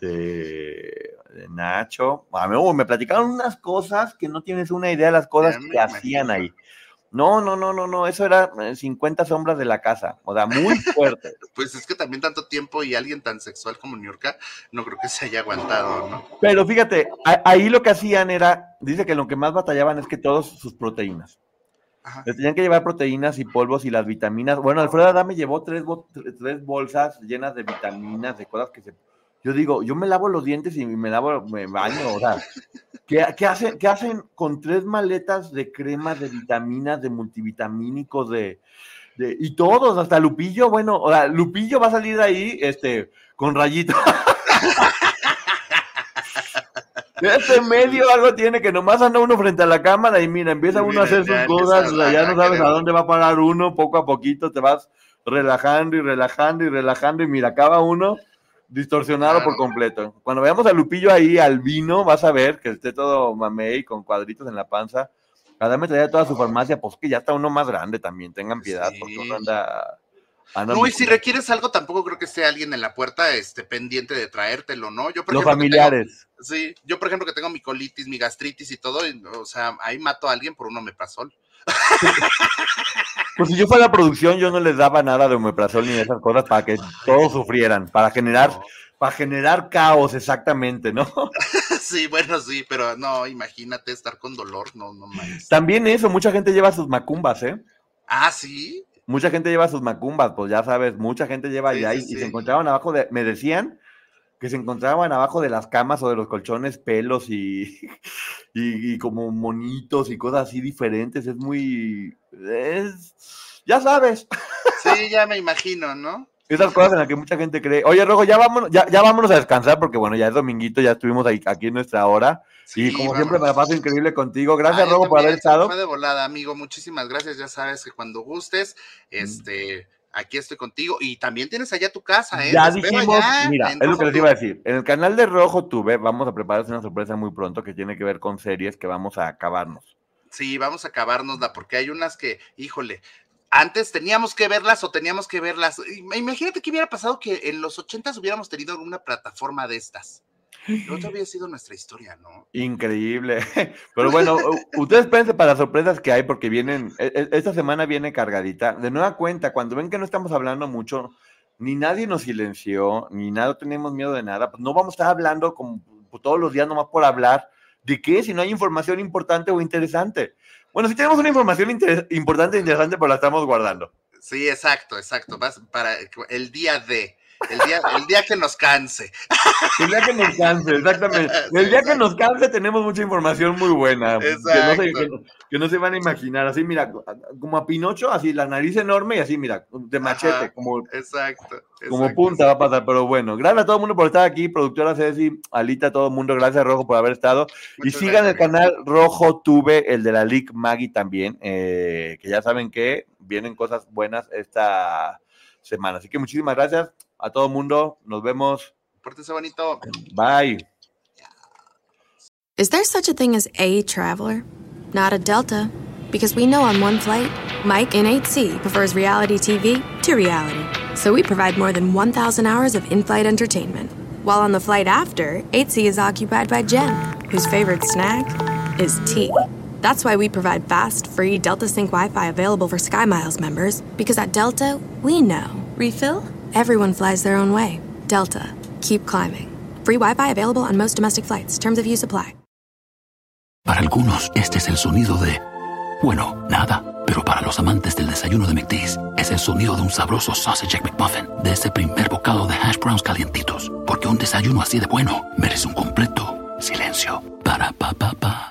de, de Nacho. A mí, me platicaron unas cosas que no tienes una idea de las cosas que hacían ahí. No, no, no, no, no, eso era eh, 50 sombras de la casa, o sea, muy fuerte. Pues es que también tanto tiempo y alguien tan sexual como Niurka, no creo que se haya aguantado, ¿no? Pero fíjate, ahí lo que hacían era, dice que lo que más batallaban es que todos sus proteínas. Ajá. Le tenían que llevar proteínas y polvos y las vitaminas. Bueno, Alfredo Adame llevó tres, bo- tres bolsas llenas de vitaminas, de cosas que se... Yo digo, yo me lavo los dientes y me lavo, me baño, o sea, ¿qué, qué hacen, qué hacen con tres maletas de cremas, de vitaminas, de multivitamínicos, de, de- y todos, hasta Lupillo, bueno, o sea, Lupillo va a salir de ahí, este, con rayito. Este medio algo tiene que nomás anda uno frente a la cámara y mira, empieza uno a hacer sus cosas, empieza o sea, ya no sabes a dónde va a parar uno, poco a poquito te vas relajando y relajando y relajando y mira, acaba uno distorsionado por completo. Cuando veamos a Lupillo ahí al vino, vas a ver que esté todo mamey con cuadritos en la panza. Cada me traía toda su farmacia, pues que ya está uno más grande también, tengan piedad, Sí. porque uno anda. anda No, y si requieres algo, tampoco creo que esté alguien en la puerta este, pendiente de traértelo, ¿no? Yo, por Los ejemplo, familiares. tengo- sí, yo, por ejemplo, que tengo mi colitis, mi gastritis y todo, y, o sea, ahí mato a alguien por un omeprazol. Pues si yo fuera producción, yo no les daba nada de omeprazol ni de esas cosas para que todos sufrieran, para generar, No. para generar caos, exactamente, ¿no? Sí, bueno, sí, pero no, imagínate estar con dolor, no, no mames. También eso, mucha gente lleva sus macumbas, ¿eh? Ah, sí. Mucha gente lleva sus macumbas, pues ya sabes, mucha gente lleva Sí, allá sí, y, y sí. se encontraban abajo de, me decían que se encontraban abajo de las camas o de los colchones pelos y, y, y como monitos y cosas así diferentes, es muy, es, ya sabes, Sí, ya me imagino, ¿no? esas cosas en las que mucha gente cree. Oye, Rojo, ya vámonos, ya, ya vámonos a descansar porque bueno, ya es dominguito, ya estuvimos ahí, aquí en nuestra hora y Sí, como siempre me la paso increíble contigo. Gracias, Ah, Rojo, por haber estado. De volada, amigo. Muchísimas gracias. Ya sabes que cuando gustes, este, aquí estoy contigo. Y también tienes allá tu casa, ¿eh? Ya dijimos, allá mira, es lo que les iba a decir. En el canal de Rojo Tuve vamos a prepararse una sorpresa muy pronto que tiene que ver con series que vamos a acabarnos. Sí, vamos a acabárnosla porque hay unas que, híjole, antes teníamos que verlas o teníamos que verlas. Im- Imagínate qué hubiera pasado que en los ochentas hubiéramos tenido alguna plataforma de estas. Lo otro había sido nuestra historia, ¿no? Increíble. Pero bueno, ustedes espérense para las sorpresas que hay porque vienen, e- e- esta semana viene cargadita. De nueva cuenta, cuando ven que no estamos hablando mucho, ni nadie nos silenció, ni nada, tenemos miedo de nada, pues no vamos a estar hablando como pues, todos los días nomás por hablar. ¿De qué? Si no hay información importante o interesante. Bueno, sí tenemos una información inter- importante e interesante, pero la estamos guardando. Sí, exacto, exacto. Vas para el día de, el día, el día que nos canse. El día que nos canse, exactamente. El día que nos canse tenemos mucha información muy buena. Que no, se, que no- que no se van a imaginar. Así, mira, como a Pinocho, así la nariz enorme y así, mira, de machete, Ajá. como, Exacto. como exacto, punta va a pasar. Pero bueno, gracias a todo el mundo por estar aquí, productora Ceci, Alita, todo el mundo, gracias Rojo por haber estado. y sigan el canal Rojo Tuve, el de la League Maggie también, eh, que ya saben que vienen cosas buenas esta semana. Así que muchísimas gracias a todo mundo. Nos vemos. Pórtense bonito. Bye. Is there such a thing as a traveler? Not a Delta. Because we know on one flight, Mike in 8C prefers reality TV to reality. So we provide more than 1,000 hours of in flight entertainment. While on the flight after, 8C is occupied by Jen, whose favorite snack is tea. That's why we provide fast, free Delta Sync Wi Fi available for SkyMiles members. Because at Delta, we know. Refill? Everyone flies their own way. Delta. Keep climbing. Free Wi Fi available on most domestic flights. Terms of use apply. Para algunos, este es el sonido de... Bueno, nada. Pero para los amantes del desayuno de McDee's, es el sonido de un sabroso sausage McMuffin, de ese primer bocado de hash browns calientitos. Porque un desayuno así de bueno merece un completo silencio. Para pa pa pa